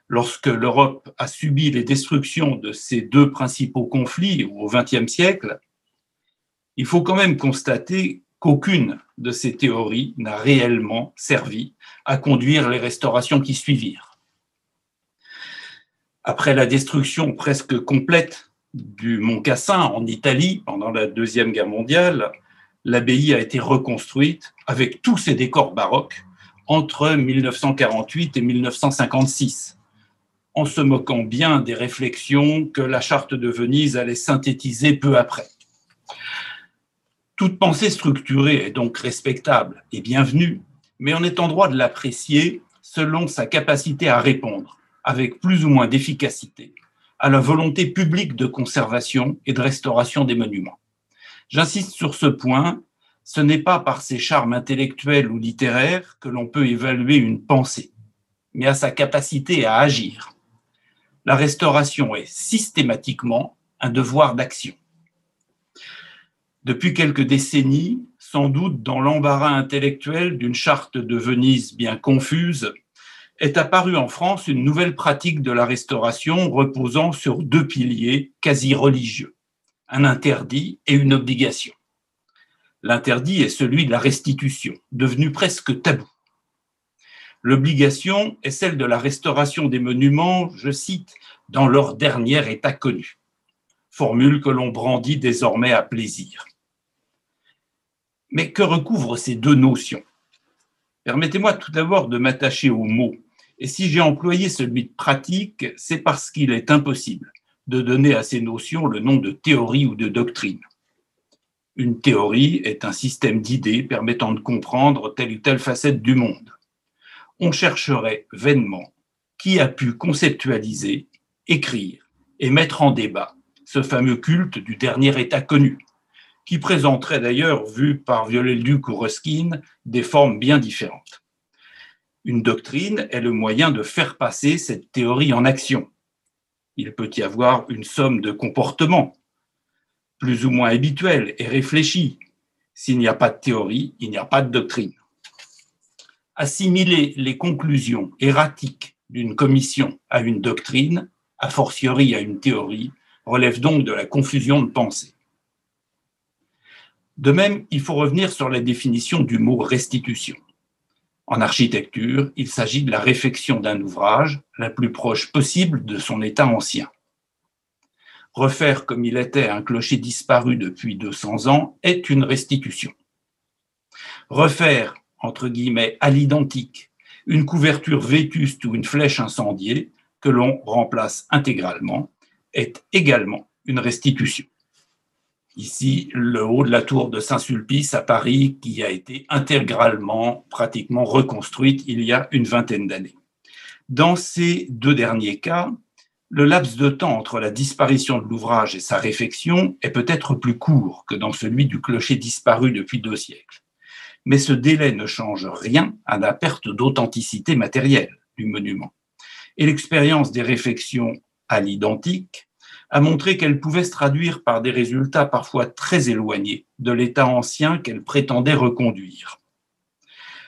Lorsque l'Europe a subi les destructions de ces deux principaux conflits au XXe siècle, il faut quand même constater qu'aucune de ces théories n'a réellement servi à conduire les restaurations qui suivirent. Après la destruction presque complète du Mont Cassin en Italie pendant la Deuxième Guerre mondiale, l'abbaye a été reconstruite avec tous ses décors baroques entre 1948 et 1956, en se moquant bien des réflexions que la charte de Venise allait synthétiser peu après. Toute pensée structurée est donc respectable et bienvenue, mais on est en droit de l'apprécier selon sa capacité à répondre, avec plus ou moins d'efficacité, à la volonté publique de conservation et de restauration des monuments. J'insiste sur ce point, ce n'est pas par ses charmes intellectuels ou littéraires que l'on peut évaluer une pensée, mais à sa capacité à agir. La restauration est systématiquement un devoir d'action. Depuis quelques décennies, sans doute dans l'embarras intellectuel d'une charte de Venise bien confuse, est apparue en France une nouvelle pratique de la restauration reposant sur deux piliers quasi religieux, un interdit et une obligation. L'interdit est celui de la restitution, devenu presque tabou. L'obligation est celle de la restauration des monuments, je cite, dans leur dernier état connu, formule que l'on brandit désormais à plaisir. Mais que recouvrent ces deux notions? Permettez-moi tout d'abord de m'attacher aux mots et si j'ai employé celui de pratique, c'est parce qu'il est impossible de donner à ces notions le nom de théorie ou de doctrine. Une théorie est un système d'idées permettant de comprendre telle ou telle facette du monde. On chercherait vainement qui a pu conceptualiser, écrire et mettre en débat ce fameux culte du dernier état connu, qui présenterait d'ailleurs, vu par Viollet-le-Duc ou Ruskin, des formes bien différentes. Une doctrine est le moyen de faire passer cette théorie en action. Il peut y avoir une somme de comportements, plus ou moins habituels et réfléchis. S'il n'y a pas de théorie, il n'y a pas de doctrine. Assimiler les conclusions erratiques d'une commission à une doctrine, a fortiori à une théorie, relève donc de la confusion de pensée. De même, il faut revenir sur la définition du mot restitution. En architecture, il s'agit de la réfection d'un ouvrage la plus proche possible de son état ancien. Refaire comme il était un clocher disparu depuis 200 ans est une restitution. Refaire, entre guillemets, à l'identique, une couverture vétuste ou une flèche incendiée que l'on remplace intégralement est également une restitution. Ici, le haut de la tour de Saint-Sulpice à Paris, qui a été intégralement, pratiquement reconstruite il y a une vingtaine d'années. Dans ces deux derniers cas, le laps de temps entre la disparition de l'ouvrage et sa réfection est peut-être plus court que dans celui du clocher disparu depuis deux siècles. Mais ce délai ne change rien à la perte d'authenticité matérielle du monument. Et l'expérience des réfections à l'identique a montré qu'elle pouvait se traduire par des résultats parfois très éloignés de l'état ancien qu'elle prétendait reconduire.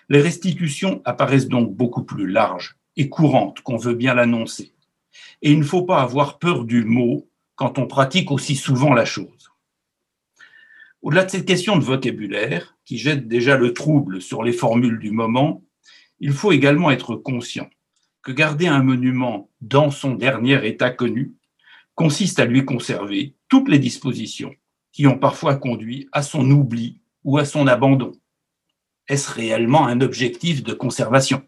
Les restitutions apparaissent donc beaucoup plus larges et courantes qu'on veut bien l'annoncer. Et il ne faut pas avoir peur du mot quand on pratique aussi souvent la chose. Au-delà de cette question de vocabulaire, qui jette déjà le trouble sur les formules du moment, il faut également être conscient que garder un monument dans son dernier état connu consiste à lui conserver toutes les dispositions qui ont parfois conduit à son oubli ou à son abandon. Est-ce réellement un objectif de conservation?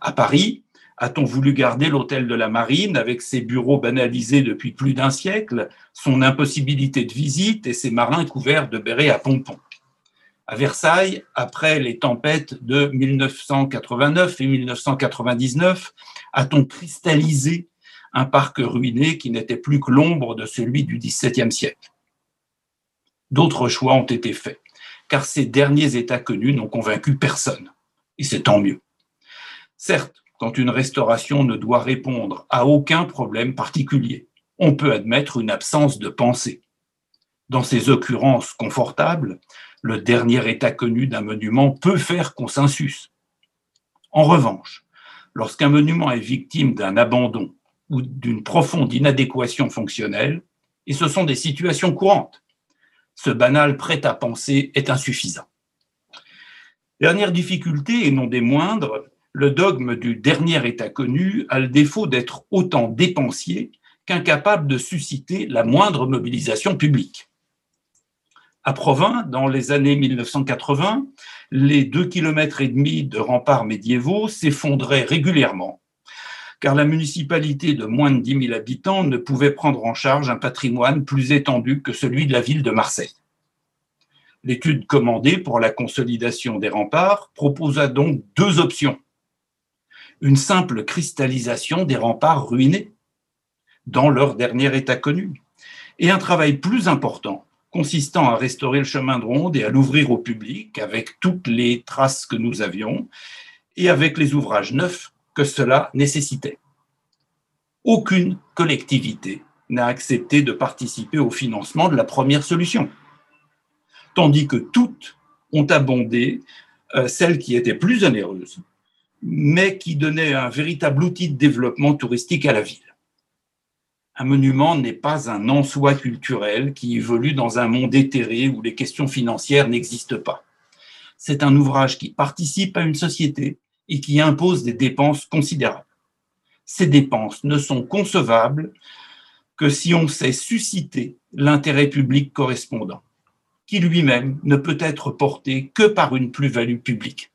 À Paris, a-t-on voulu garder l'hôtel de la Marine avec ses bureaux banalisés depuis plus d'un siècle, son impossibilité de visite et ses marins couverts de bérets à pompons? À Versailles, après les tempêtes de 1989 et 1999, a-t-on cristallisé un parc ruiné qui n'était plus que l'ombre de celui du XVIIe siècle D'autres choix ont été faits, car ces derniers états connus n'ont convaincu personne, et c'est tant mieux. Certes, quand une restauration ne doit répondre à aucun problème particulier. On peut admettre une absence de pensée. Dans ces occurrences confortables, le dernier état connu d'un monument peut faire consensus. En revanche, lorsqu'un monument est victime d'un abandon ou d'une profonde inadéquation fonctionnelle, et ce sont des situations courantes, ce banal prêt à penser est insuffisant. Dernière difficulté, et non des moindres, le dogme du dernier état connu a le défaut d'être autant dépensier qu'incapable de susciter la moindre mobilisation publique. À Provins, dans les années 1980, les deux kilomètres et demi de remparts médiévaux s'effondraient régulièrement, car la municipalité de moins de 10 000 habitants ne pouvait prendre en charge un patrimoine plus étendu que celui de la ville de Marseille. L'étude commandée pour la consolidation des remparts proposa donc deux options une simple cristallisation des remparts ruinés dans leur dernier état connu, et un travail plus important consistant à restaurer le chemin de ronde et à l'ouvrir au public avec toutes les traces que nous avions et avec les ouvrages neufs que cela nécessitait. Aucune collectivité n'a accepté de participer au financement de la première solution, tandis que toutes ont abondé euh, celle qui était plus onéreuse mais qui donnait un véritable outil de développement touristique à la ville. Un monument n'est pas un en-soi culturel qui évolue dans un monde éthéré où les questions financières n'existent pas. C'est un ouvrage qui participe à une société et qui impose des dépenses considérables. Ces dépenses ne sont concevables que si on sait susciter l'intérêt public correspondant, qui lui-même ne peut être porté que par une plus-value publique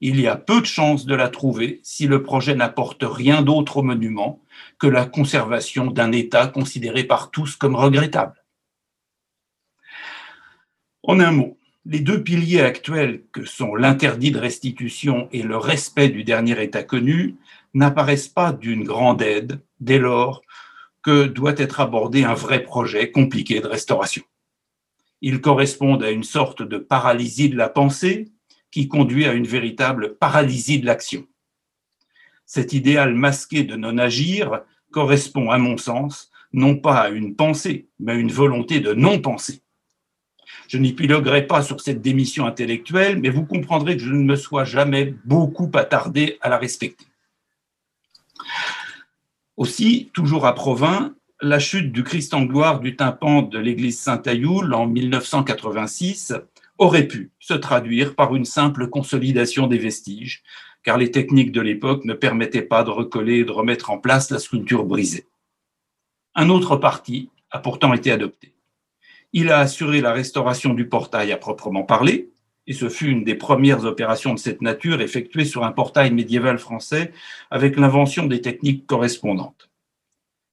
il y a peu de chances de la trouver si le projet n'apporte rien d'autre au monument que la conservation d'un état considéré par tous comme regrettable. En un mot, les deux piliers actuels que sont l'interdit de restitution et le respect du dernier état connu n'apparaissent pas d'une grande aide dès lors que doit être abordé un vrai projet compliqué de restauration. Ils correspondent à une sorte de paralysie de la pensée qui conduit à une véritable paralysie de l'action. Cet idéal masqué de non-agir correspond, à mon sens, non pas à une pensée, mais à une volonté de non-penser. Je n'épiloguerai pas sur cette démission intellectuelle, mais vous comprendrez que je ne me sois jamais beaucoup attardé à la respecter. Aussi, toujours à Provins, la chute du Christ en gloire du tympan de l'église Saint-Ayoul en 1986 aurait pu se traduire par une simple consolidation des vestiges, car les techniques de l'époque ne permettaient pas de recoller et de remettre en place la sculpture brisée. Un autre parti a pourtant été adopté. Il a assuré la restauration du portail à proprement parler, et ce fut une des premières opérations de cette nature effectuées sur un portail médiéval français avec l'invention des techniques correspondantes.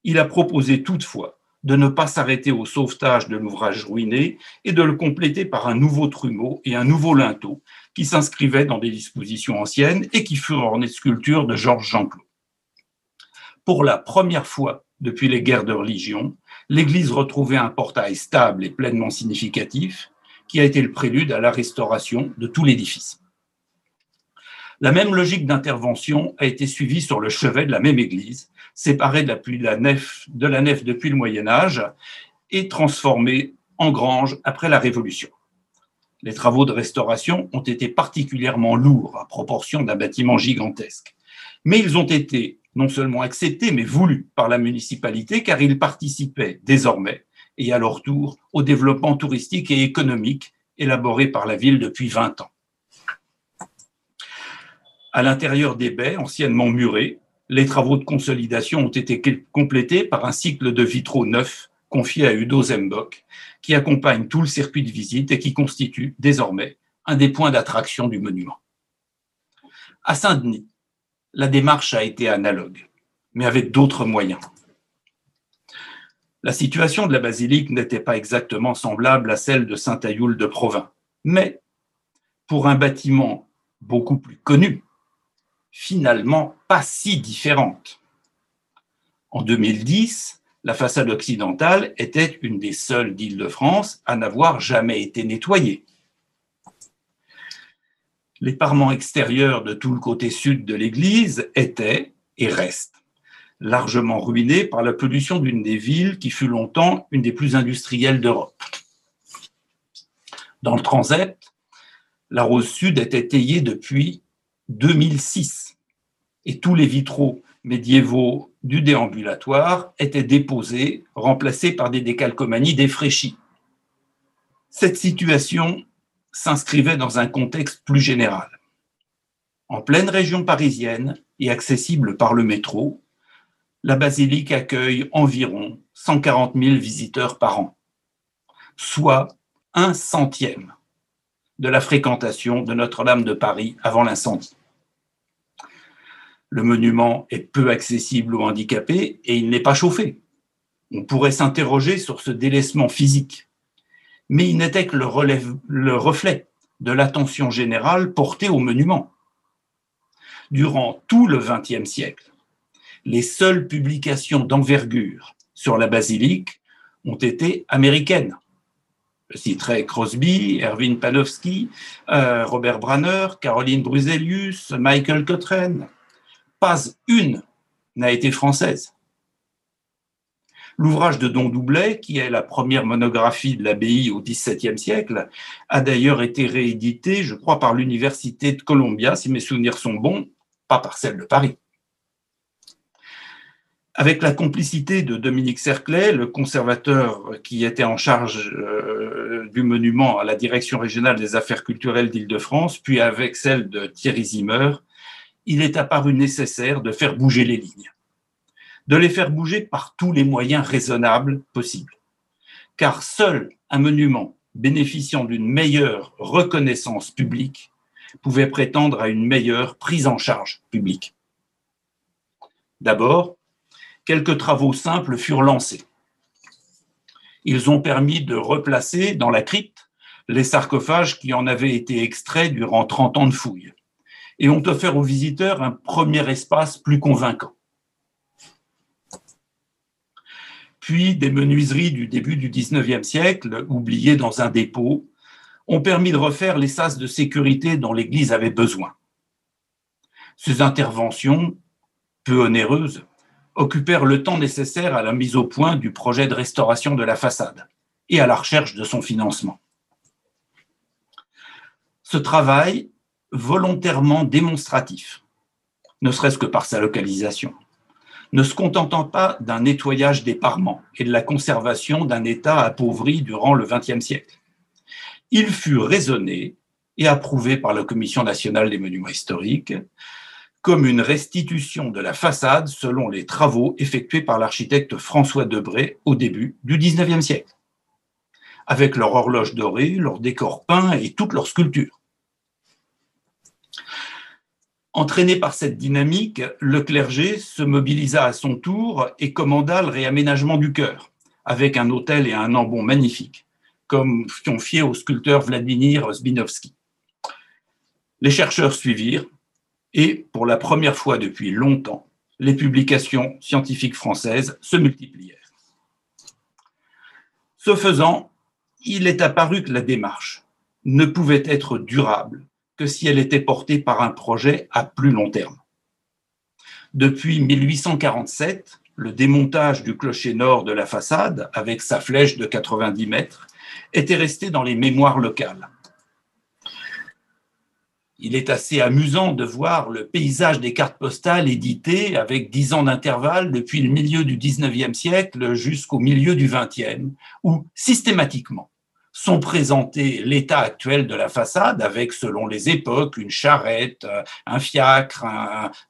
Il a proposé toutefois de ne pas s'arrêter au sauvetage de l'ouvrage ruiné et de le compléter par un nouveau trumeau et un nouveau linteau qui s'inscrivaient dans des dispositions anciennes et qui furent ornés de sculptures de Georges Jean-Claude. Pour la première fois depuis les guerres de religion, l'Église retrouvait un portail stable et pleinement significatif qui a été le prélude à la restauration de tout l'édifice. La même logique d'intervention a été suivie sur le chevet de la même église, séparée de la, nef, la nef depuis le Moyen Âge et transformée en grange après la Révolution. Les travaux de restauration ont été particulièrement lourds à proportion d'un bâtiment gigantesque, mais ils ont été non seulement acceptés, mais voulus par la municipalité car ils participaient désormais et à leur tour au développement touristique et économique élaboré par la ville depuis 20 ans. À l'intérieur des baies, anciennement murées, les travaux de consolidation ont été complétés par un cycle de vitraux neufs confié à Udo Zembock, qui accompagne tout le circuit de visite et qui constitue désormais un des points d'attraction du monument. À Saint-Denis, la démarche a été analogue, mais avec d'autres moyens. La situation de la basilique n'était pas exactement semblable à celle de Saint-Ayoul de Provins, mais pour un bâtiment beaucoup plus connu, finalement pas si différente. En 2010, la façade occidentale était une des seules d'Île-de-France à n'avoir jamais été nettoyée. Les parements extérieurs de tout le côté sud de l'église étaient et restent largement ruinés par la pollution d'une des villes qui fut longtemps une des plus industrielles d'Europe. Dans le transept, la rose sud était taillée depuis 2006 et tous les vitraux médiévaux du déambulatoire étaient déposés, remplacés par des décalcomanies défraîchies. Cette situation s'inscrivait dans un contexte plus général. En pleine région parisienne et accessible par le métro, la basilique accueille environ 140 000 visiteurs par an, soit un centième de la fréquentation de Notre-Dame de Paris avant l'incendie. Le monument est peu accessible aux handicapés et il n'est pas chauffé. On pourrait s'interroger sur ce délaissement physique, mais il n'était que le, le reflet de l'attention générale portée au monument. Durant tout le XXe siècle, les seules publications d'envergure sur la basilique ont été américaines. Je citerai Crosby, Erwin Panofsky, euh, Robert Branner, Caroline Bruselius, Michael Cochrane. Pas une n'a été française. L'ouvrage de Don Doublet, qui est la première monographie de l'abbaye au XVIIe siècle, a d'ailleurs été réédité, je crois, par l'Université de Columbia, si mes souvenirs sont bons, pas par celle de Paris. Avec la complicité de Dominique Cerclet, le conservateur qui était en charge euh, du monument à la Direction régionale des affaires culturelles d'Île-de-France, puis avec celle de Thierry Zimmer, il est apparu nécessaire de faire bouger les lignes, de les faire bouger par tous les moyens raisonnables possibles. Car seul un monument bénéficiant d'une meilleure reconnaissance publique pouvait prétendre à une meilleure prise en charge publique. D'abord, quelques travaux simples furent lancés. Ils ont permis de replacer dans la crypte les sarcophages qui en avaient été extraits durant 30 ans de fouilles et ont offert aux visiteurs un premier espace plus convaincant. Puis des menuiseries du début du XIXe siècle, oubliées dans un dépôt, ont permis de refaire les sas de sécurité dont l'Église avait besoin. Ces interventions, peu onéreuses, occupèrent le temps nécessaire à la mise au point du projet de restauration de la façade et à la recherche de son financement. Ce travail, volontairement démonstratif, ne serait-ce que par sa localisation, ne se contentant pas d'un nettoyage des parements et de la conservation d'un état appauvri durant le XXe siècle. Il fut raisonné et approuvé par la Commission nationale des monuments historiques comme une restitution de la façade selon les travaux effectués par l'architecte François Debré au début du XIXe siècle, avec leur horloge dorée, leur décor peint et toutes leurs sculptures. Entraîné par cette dynamique, le clergé se mobilisa à son tour et commanda le réaménagement du chœur, avec un autel et un embon magnifiques, comme confié au sculpteur Vladimir Zbinovski. Les chercheurs suivirent, et pour la première fois depuis longtemps, les publications scientifiques françaises se multiplièrent. Ce faisant, il est apparu que la démarche ne pouvait être durable si elle était portée par un projet à plus long terme. Depuis 1847, le démontage du clocher nord de la façade, avec sa flèche de 90 mètres, était resté dans les mémoires locales il est assez amusant de voir le paysage des cartes postales éditées avec dix ans d'intervalle depuis le milieu du 19e siècle jusqu'au milieu du 20e, où systématiquement sont présentés l'état actuel de la façade avec, selon les époques, une charrette, euh, un fiacre,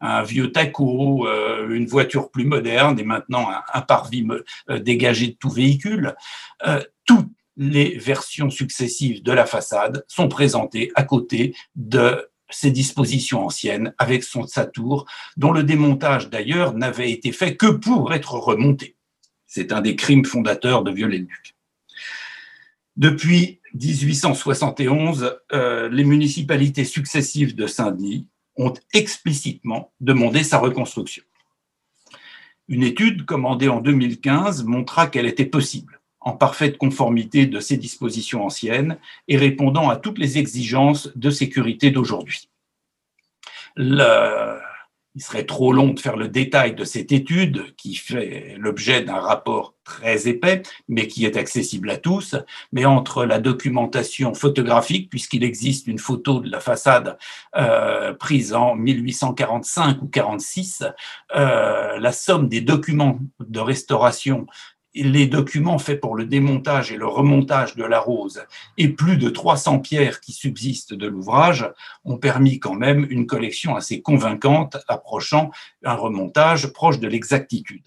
un, vieux taco, euh, une voiture plus moderne et maintenant un, parvis euh, dégagé de tout véhicule. toutes les versions successives de la façade sont présentées à côté de ces dispositions anciennes avec son, sa tour, dont le démontage d'ailleurs n'avait été fait que pour être remonté. C'est un des crimes fondateurs de Viollet-le-Duc. Depuis 1871, euh, les municipalités successives de Saint-Denis ont explicitement demandé sa reconstruction. Une étude commandée en 2015 montra qu'elle était possible, en parfaite conformité de ces dispositions anciennes et répondant à toutes les exigences de sécurité d'aujourd'hui. Il serait trop long de faire le détail de cette étude qui fait l'objet d'un rapport très épais, mais qui est accessible à tous. Mais entre la documentation photographique, puisqu'il existe une photo de la façade euh, prise en 1845 ou 46, euh, la somme des documents de restauration les documents faits pour le démontage et le remontage de la rose et plus de 300 pierres qui subsistent de l'ouvrage ont permis quand même une collection assez convaincante approchant un remontage proche de l'exactitude.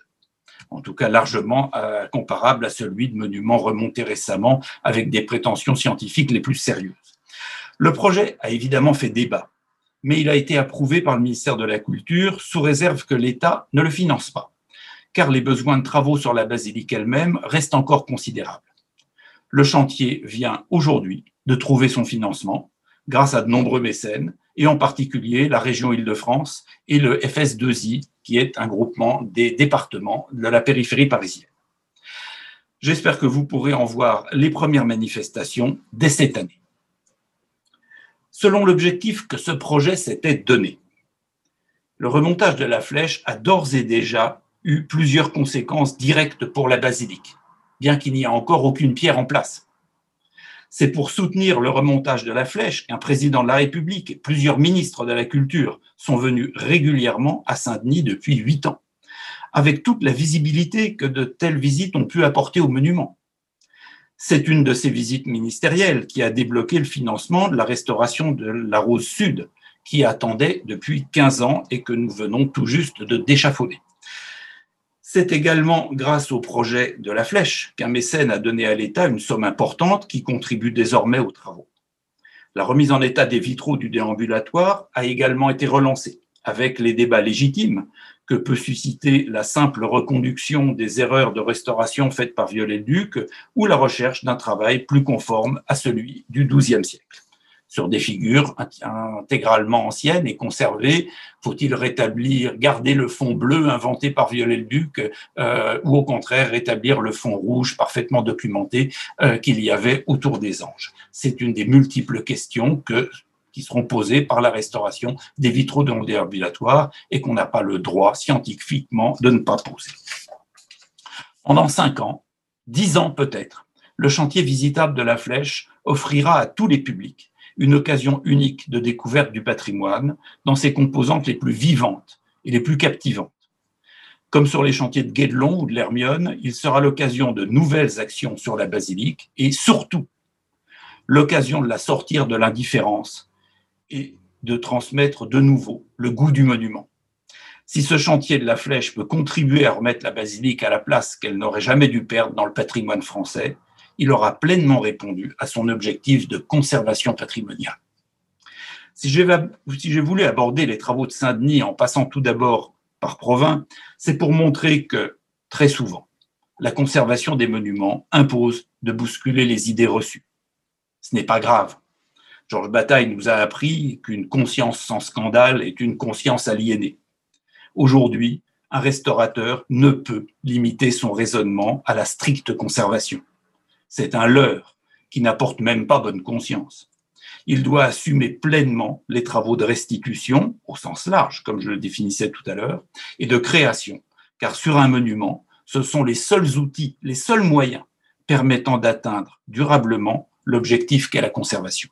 En tout cas, largement euh, comparable à celui de monuments remontés récemment avec des prétentions scientifiques les plus sérieuses. Le projet a évidemment fait débat, mais il a été approuvé par le ministère de la Culture sous réserve que l'État ne le finance pas car les besoins de travaux sur la basilique elle-même restent encore considérables. Le chantier vient aujourd'hui de trouver son financement grâce à de nombreux mécènes, et en particulier la région Île-de-France et le FS2I, qui est un groupement des départements de la périphérie parisienne. J'espère que vous pourrez en voir les premières manifestations dès cette année. Selon l'objectif que ce projet s'était donné, le remontage de la flèche a d'ores et déjà eu plusieurs conséquences directes pour la basilique, bien qu'il n'y ait encore aucune pierre en place. C'est pour soutenir le remontage de la flèche qu'un président de la République et plusieurs ministres de la Culture sont venus régulièrement à Saint-Denis depuis huit ans, avec toute la visibilité que de telles visites ont pu apporter au monument. C'est une de ces visites ministérielles qui a débloqué le financement de la restauration de la Rose Sud, qui attendait depuis 15 ans et que nous venons tout juste de d'échafauder. C'est également grâce au projet de la flèche qu'un mécène a donné à l'État une somme importante qui contribue désormais aux travaux. La remise en état des vitraux du déambulatoire a également été relancée, avec les débats légitimes que peut susciter la simple reconduction des erreurs de restauration faites par Viollet-le-Duc ou la recherche d'un travail plus conforme à celui du XIIe siècle sur des figures intégralement anciennes et conservées Faut-il rétablir, garder le fond bleu inventé par Viollet-le-Duc euh, ou au contraire rétablir le fond rouge parfaitement documenté euh, qu'il y avait autour des anges? C'est une des multiples questions que qui seront posées par la restauration des vitraux de déambulatoire et qu'on n'a pas le droit scientifiquement de ne pas poser. Pendant cinq ans, dix ans peut-être, le chantier visitable de la Flèche offrira à tous les publics une occasion unique de découverte du patrimoine dans ses composantes les plus vivantes et les plus captivantes. Comme sur les chantiers de Guédelon ou de l'Hermione, il sera l'occasion de nouvelles actions sur la basilique et surtout l'occasion de la sortir de l'indifférence et de transmettre de nouveau le goût du monument. Si ce chantier de la flèche peut contribuer à remettre la basilique à la place qu'elle n'aurait jamais dû perdre dans le patrimoine français, il aura pleinement répondu à son objectif de conservation patrimoniale. Si j'ai voulu aborder les travaux de Saint-Denis en passant tout d'abord par Provins, c'est pour montrer que, très souvent, la conservation des monuments impose de bousculer les idées reçues. Ce n'est pas grave. Georges Bataille nous a appris qu'une conscience sans scandale est une conscience aliénée. Aujourd'hui, un restaurateur ne peut limiter son raisonnement à la stricte conservation. C'est un leurre qui n'apporte même pas bonne conscience. Il doit assumer pleinement les travaux de restitution, au sens large, comme je le définissais tout à l'heure, et de création, car sur un monument, ce sont les seuls outils, les seuls moyens permettant d'atteindre durablement l'objectif qu'est la conservation.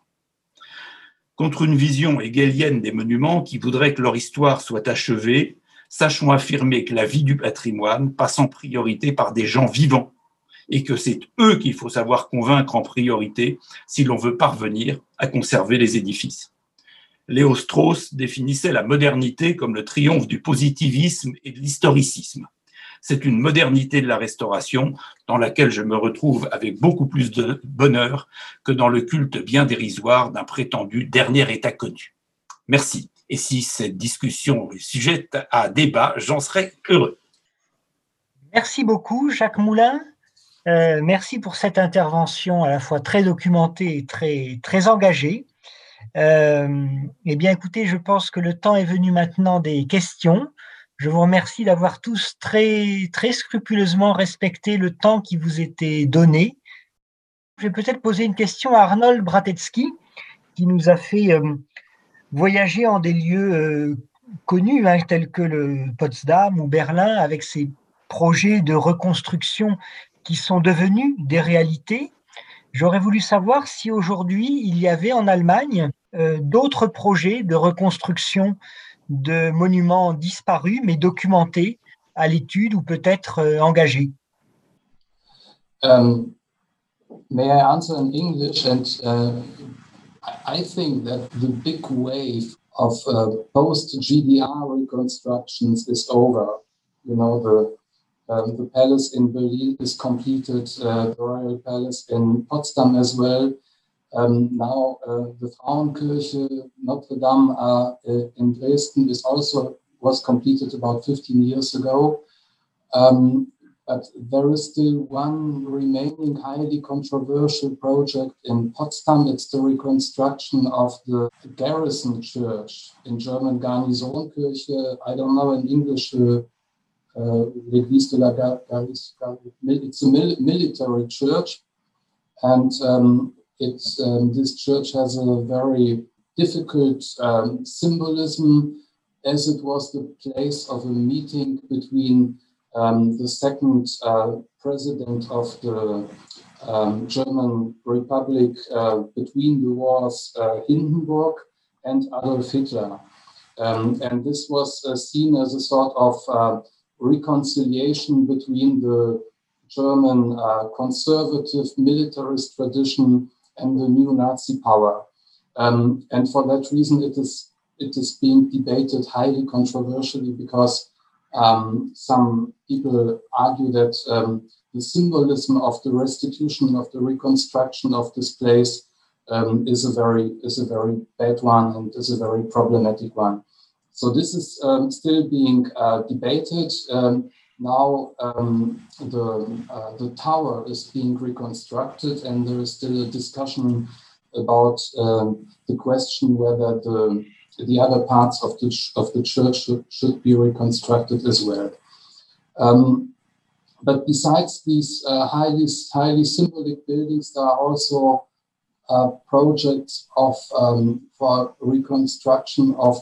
Contre une vision hegelienne des monuments qui voudrait que leur histoire soit achevée, sachons affirmer que la vie du patrimoine passe en priorité par des gens vivants et que c'est eux qu'il faut savoir convaincre en priorité si l'on veut parvenir à conserver les édifices. Léo Strauss définissait la modernité comme le triomphe du positivisme et de l'historicisme. C'est une modernité de la restauration dans laquelle je me retrouve avec beaucoup plus de bonheur que dans le culte bien dérisoire d'un prétendu dernier état connu. Merci. Et si cette discussion est sujette à débat, j'en serais heureux. Merci beaucoup, Jacques Moulin. Euh, merci pour cette intervention à la fois très documentée et très, très engagée. Euh, eh bien, écoutez, je pense que le temps est venu maintenant des questions. Je vous remercie d'avoir tous très, très scrupuleusement respecté le temps qui vous était donné. Je vais peut-être poser une question à Arnold Bratetsky, qui nous a fait euh, voyager en des lieux connus, hein, tels que le Potsdam ou Berlin, avec ses projets de reconstruction qui sont devenus des réalités. J'aurais voulu savoir si aujourd'hui il y avait en Allemagne euh, d'autres projets de reconstruction de monuments disparus, mais documentés à l'étude ou peut-être euh, engagés. Um, may I answer in English? And uh, I think that the big wave of uh, post-GDR reconstructions is over. You know, the um, the palace in Berlin is completed, uh, the royal palace in Potsdam as well. Um, now uh, the Frauenkirche Notre Dame uh, in Dresden is also was completed about 15 years ago. Um, but there is still one remaining highly controversial project in Potsdam. It's the reconstruction of the Garrison Church in German Garnisonkirche. I don't know in English. Uh, uh, L'église de la. It's a mil military church, and um, it's um, this church has a very difficult um, symbolism, as it was the place of a meeting between um, the second uh, president of the um, German Republic uh, between the wars, uh, Hindenburg and Adolf Hitler. Um, and this was uh, seen as a sort of uh, reconciliation between the German uh, conservative militarist tradition and the new Nazi power. Um, and for that reason, it is it is being debated highly controversially because um, some people argue that um, the symbolism of the restitution of the reconstruction of this place um, is a very is a very bad one and is a very problematic one. So this is um, still being uh, debated. Um, now um, the, uh, the tower is being reconstructed and there is still a discussion about um, the question whether the, the other parts of the, of the church should, should be reconstructed as well. Um, but besides these uh, highly, highly symbolic buildings, there are also uh, projects of um, for reconstruction of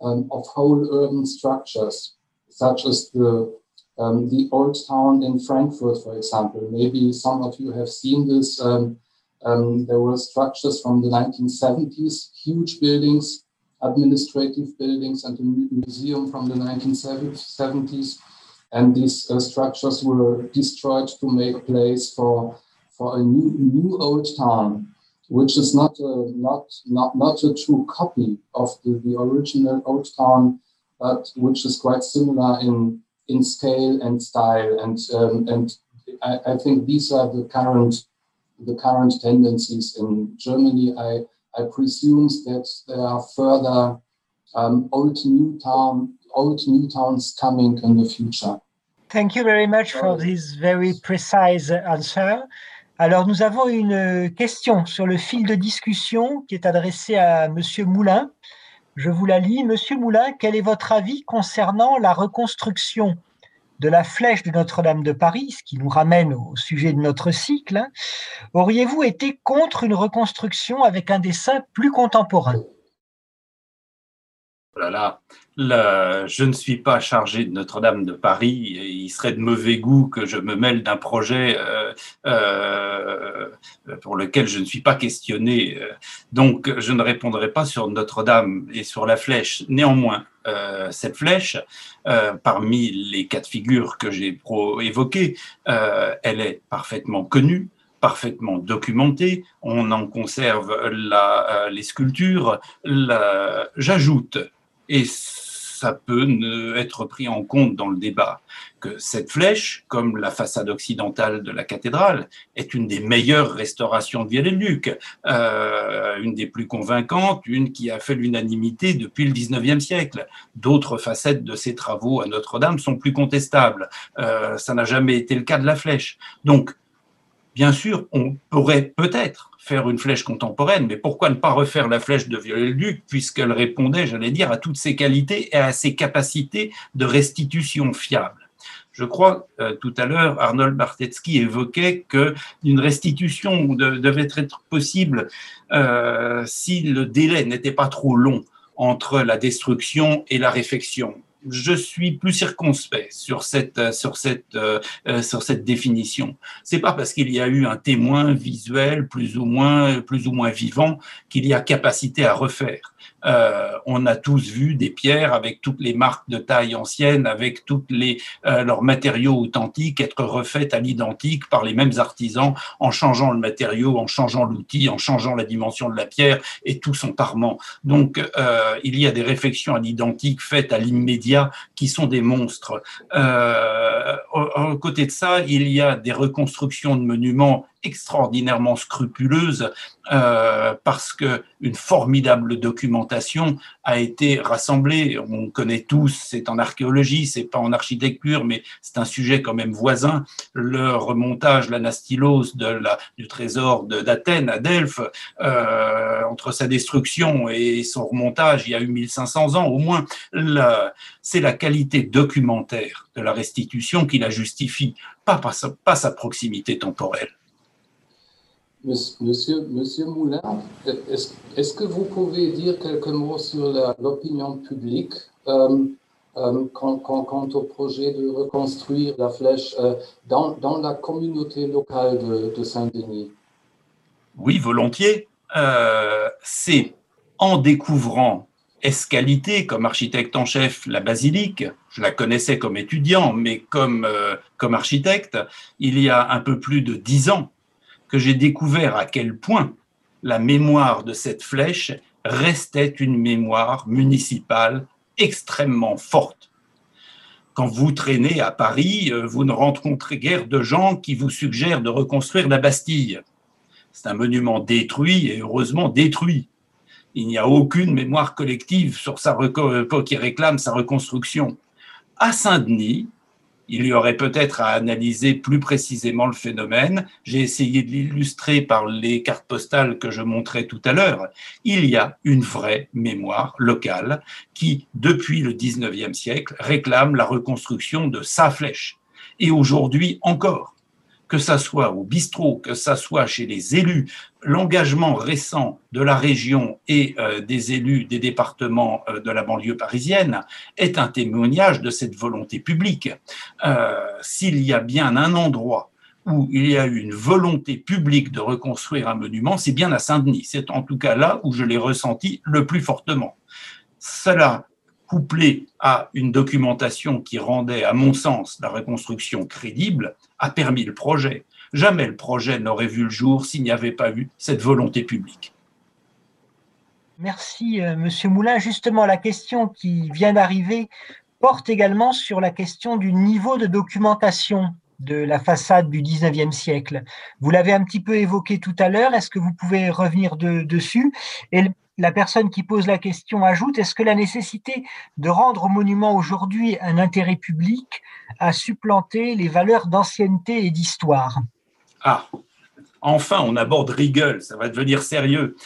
um, of whole urban structures, such as the um, the old town in Frankfurt, for example. Maybe some of you have seen this. Um, um there were structures from the 1970s, huge buildings, administrative buildings, and a museum from the 1970s. And these uh, structures were destroyed to make place for, for a new, new old town which is not a, not, not, not a true copy of the, the original Old Town, but which is quite similar in, in scale and style. And, um, and I, I, think these are the current, the current tendencies in Germany. I, I presume that there are further um, old new town, old new towns coming in the future. Thank you very much for this very precise answer. Alors, nous avons une question sur le fil de discussion qui est adressée à Monsieur Moulin. Je vous la lis. Monsieur Moulin, quel est votre avis concernant la reconstruction de la flèche de Notre-Dame de Paris, ce qui nous ramène au sujet de notre cycle hein? Auriez-vous été contre une reconstruction avec un dessin plus contemporain? Voilà. je ne suis pas chargé de Notre-Dame de Paris il serait de mauvais goût que je me mêle d'un projet euh, euh, pour lequel je ne suis pas questionné. Donc, je ne répondrai pas sur Notre-Dame et sur la flèche. Néanmoins, euh, cette flèche, parmi les quatre figures que j'ai évoquées, elle est parfaitement connue parfaitement documentée, on en conserve la, les sculptures. J'ajoute et ça peut être pris en compte dans le débat, que cette flèche, comme la façade occidentale de la cathédrale, est une des meilleures restaurations de Viollet-le-Duc, euh, une des plus convaincantes, une qui a fait l'unanimité depuis le 19e siècle. D'autres facettes de ces travaux à Notre-Dame sont plus contestables. Euh, ça n'a jamais été le cas de la flèche. Donc, bien sûr, on pourrait peut-être faire une flèche contemporaine, mais pourquoi ne pas refaire la flèche de Viollet-le-Duc, puisqu'elle répondait, j'allais dire, à toutes ses qualités et à ses capacités de restitution fiable. Je crois, euh, tout à l'heure, Arnold Bartetsky évoquait qu'une restitution devait être possible euh, si le délai n'était pas trop long entre la destruction et la réfection je suis plus circonspect sur cette sur cette euh, euh, sur cette définition. C'est pas parce qu'il y a eu un témoin visuel plus ou moins plus ou moins vivant qu'il y a capacité à refaire. Euh, on a tous vu des pierres avec toutes les marques de taille ancienne, avec toutes les euh, leurs matériaux authentiques être refaites à l'identique par les mêmes artisans en changeant le matériau, en changeant l'outil, en changeant la dimension de la pierre et tout son parement. Donc euh, il y a des réflexions à l'identique faites à l'immédiat qui sont des monstres. Euh, côté de ça, il y a des reconstructions de monuments extraordinairement scrupuleuse euh, parce que une formidable documentation a été rassemblée. On connaît tous, c'est en archéologie, c'est pas en architecture, mais c'est un sujet quand même voisin. Le remontage, l'anastylose de la, du trésor d'Athènes à Delphes, euh, entre sa destruction et son remontage, il y a eu 1500 ans au moins. C'est la qualité documentaire de la restitution qui la justifie, pas, pas sa proximité temporelle. Monsieur, Monsieur Moulin, est-ce que vous pouvez dire quelques mots sur l'opinion publique euh, euh, quant, au projet de reconstruire la flèche euh, dans, la communauté locale de, Saint-Denis? Oui, volontiers. C'est en découvrant Escalité comme architecte en chef la basilique, je la connaissais comme étudiant, mais comme, comme architecte, il y a un peu plus de dix ans, que j'ai découvert à quel point la mémoire de cette flèche restait une mémoire municipale extrêmement forte. Quand vous traînez à Paris, euh, vous ne rencontrez guère de gens qui vous suggèrent de reconstruire la Bastille. C'est un monument détruit et heureusement détruit. Il n'y a aucune mémoire collective sur sa euh, qui réclame sa reconstruction. À Saint-Denis, il y aurait peut-être à analyser plus précisément le phénomène. J'ai essayé de l'illustrer par les cartes postales que je montrais tout à l'heure. Il y a une vraie mémoire locale qui, depuis le 19e siècle, réclame la reconstruction de sa flèche. Et aujourd'hui encore, que ça soit au bistrot, que ça soit chez les élus, l'engagement récent de la région et euh, des élus des départements euh, de la banlieue parisienne est un témoignage de cette volonté publique. Euh, s'il y a bien un endroit où il y a eu une volonté publique de reconstruire un monument, c'est bien à Saint-Denis. C'est en tout cas là où je l'ai ressenti le plus fortement. Cela couplé à une documentation qui rendait, à mon sens, la reconstruction crédible, a permis le projet. Jamais le projet n'aurait vu le jour s'il n'y avait pas eu cette volonté publique. Merci, euh, Monsieur Moulin. Justement, la question qui vient d'arriver porte également sur la question du niveau de documentation de la façade du 19e siècle. Vous l'avez un petit peu évoqué tout à l'heure. Est-ce que vous pouvez revenir dessus? Et la personne qui pose la question ajoute, est-ce que la nécessité de rendre au monument aujourd'hui un intérêt public a supplanté les valeurs d'ancienneté et d'histoire? Ah, enfin, on aborde Riegel, ça va devenir sérieux.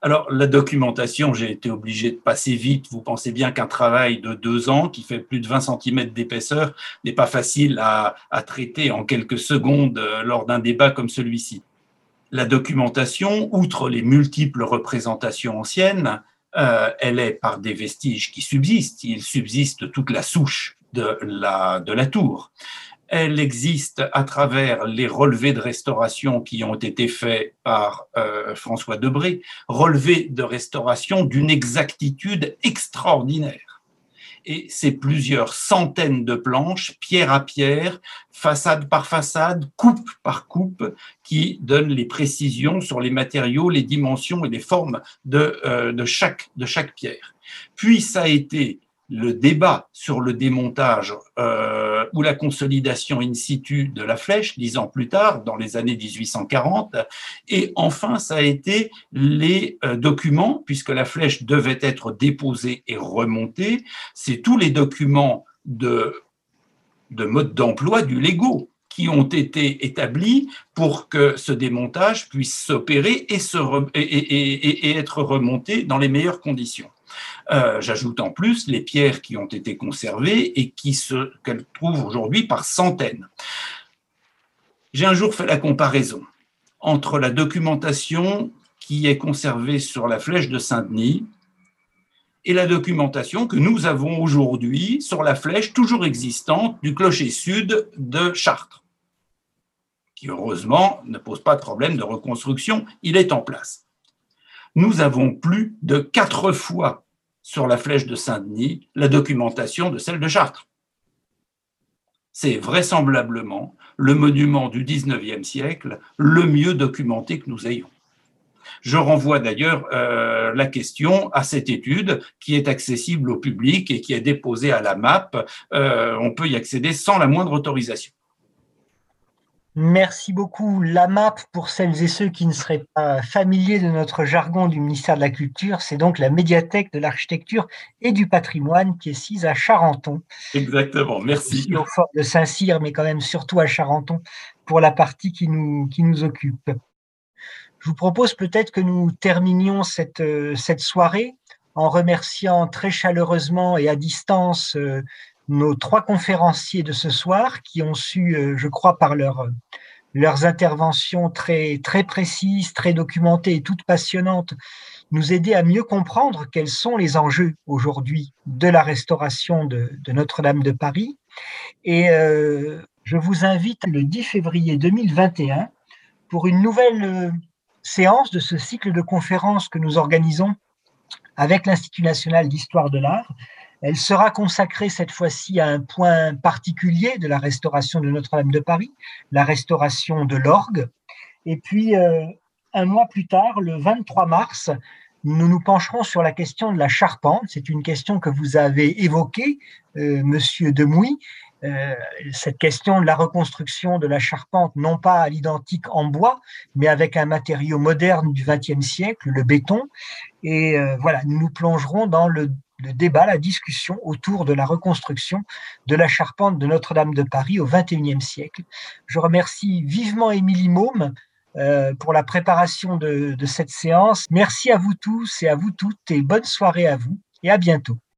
Alors, la documentation, j'ai été obligé de passer vite. Vous pensez bien qu'un travail de deux ans, qui fait plus de 20 cm d'épaisseur, n'est pas facile à traiter en quelques secondes euh, lors d'un débat comme celui-ci la documentation, outre les multiples représentations anciennes, Euh, elle est par des vestiges qui subsistent. Il subsiste toute la souche de la, de la tour. Elle existe à travers les relevés de restauration qui ont été faits par euh, François Debré, relevés de restauration d'une exactitude extraordinaire. Et c'est plusieurs centaines de planches, pierre à pierre, façade par façade, coupe par coupe, qui donnent les précisions sur les matériaux, les dimensions et les formes de, euh, de, chaque, de chaque pierre. Puis ça a été le débat sur le démontage euh, ou la consolidation in situ de la flèche, dix ans plus tard, dans les années 1840. Et enfin, ça a été les euh, documents, puisque la flèche devait être déposée et remontée. C'est tous les documents de, de mode d'emploi du Lego qui ont été établis pour que ce démontage puisse s'opérer et, être remonté dans les meilleures conditions. Euh, j'ajoute en plus les pierres qui ont été conservées et qui qu'elles trouvent aujourd'hui par centaines. J'ai un jour fait la comparaison entre la documentation qui est conservée sur la flèche de Saint-Denis et la documentation que nous avons aujourd'hui sur la flèche toujours existante du clocher sud de Chartres, qui heureusement ne pose pas de problème de reconstruction, il est en place. Nous avons plus de quatre fois sur la flèche de Saint-Denis la documentation de celle de Chartres. C'est vraisemblablement le monument du XIXe siècle le mieux documenté que nous ayons. Je renvoie d'ailleurs euh, la question à cette étude qui est accessible au public et qui est déposée à la MAP. Euh, on peut y accéder sans la moindre autorisation. Merci beaucoup. La MAP, pour celles et ceux qui ne seraient pas familiers de notre jargon du ministère de la Culture, c'est donc la médiathèque de l'architecture et du patrimoine qui est sise à Charenton. Exactement, merci. Au fort de Saint-Cyr, mais quand même surtout à Charenton pour la partie qui nous, qui nous occupe. Je vous propose peut-être que nous terminions cette, cette soirée en remerciant très chaleureusement et à distance euh, nos trois conférenciers de ce soir qui ont su, euh, je crois, par leur, leurs interventions très, très précises, très documentées et toutes passionnantes, nous aider à mieux comprendre quels sont les enjeux aujourd'hui de la restauration de, Notre-Dame de Paris. Et euh, je vous invite le 10 février 2021 pour une nouvelle euh, séance de ce cycle de conférences que nous organisons avec l'Institut national d'histoire de l'art elle sera consacrée cette fois-ci à un point particulier de la restauration de Notre-Dame de Paris, la restauration de l'orgue. Et puis, euh, un mois plus tard, le 23 mars, nous nous pencherons sur la question de la charpente. C'est une question que vous avez évoquée, euh, Monsieur Demouy. Euh, cette question de la reconstruction de la charpente, non pas à l'identique en bois, mais avec un matériau moderne du XXe siècle, le béton. Et euh, voilà, nous nous plongerons dans le le débat, la discussion autour de la reconstruction de la charpente de Notre-Dame de Paris au XXIe siècle. Je remercie vivement Émilie Môme euh, pour la préparation de cette séance. Merci à vous tous et à vous toutes et bonne soirée à vous et à bientôt.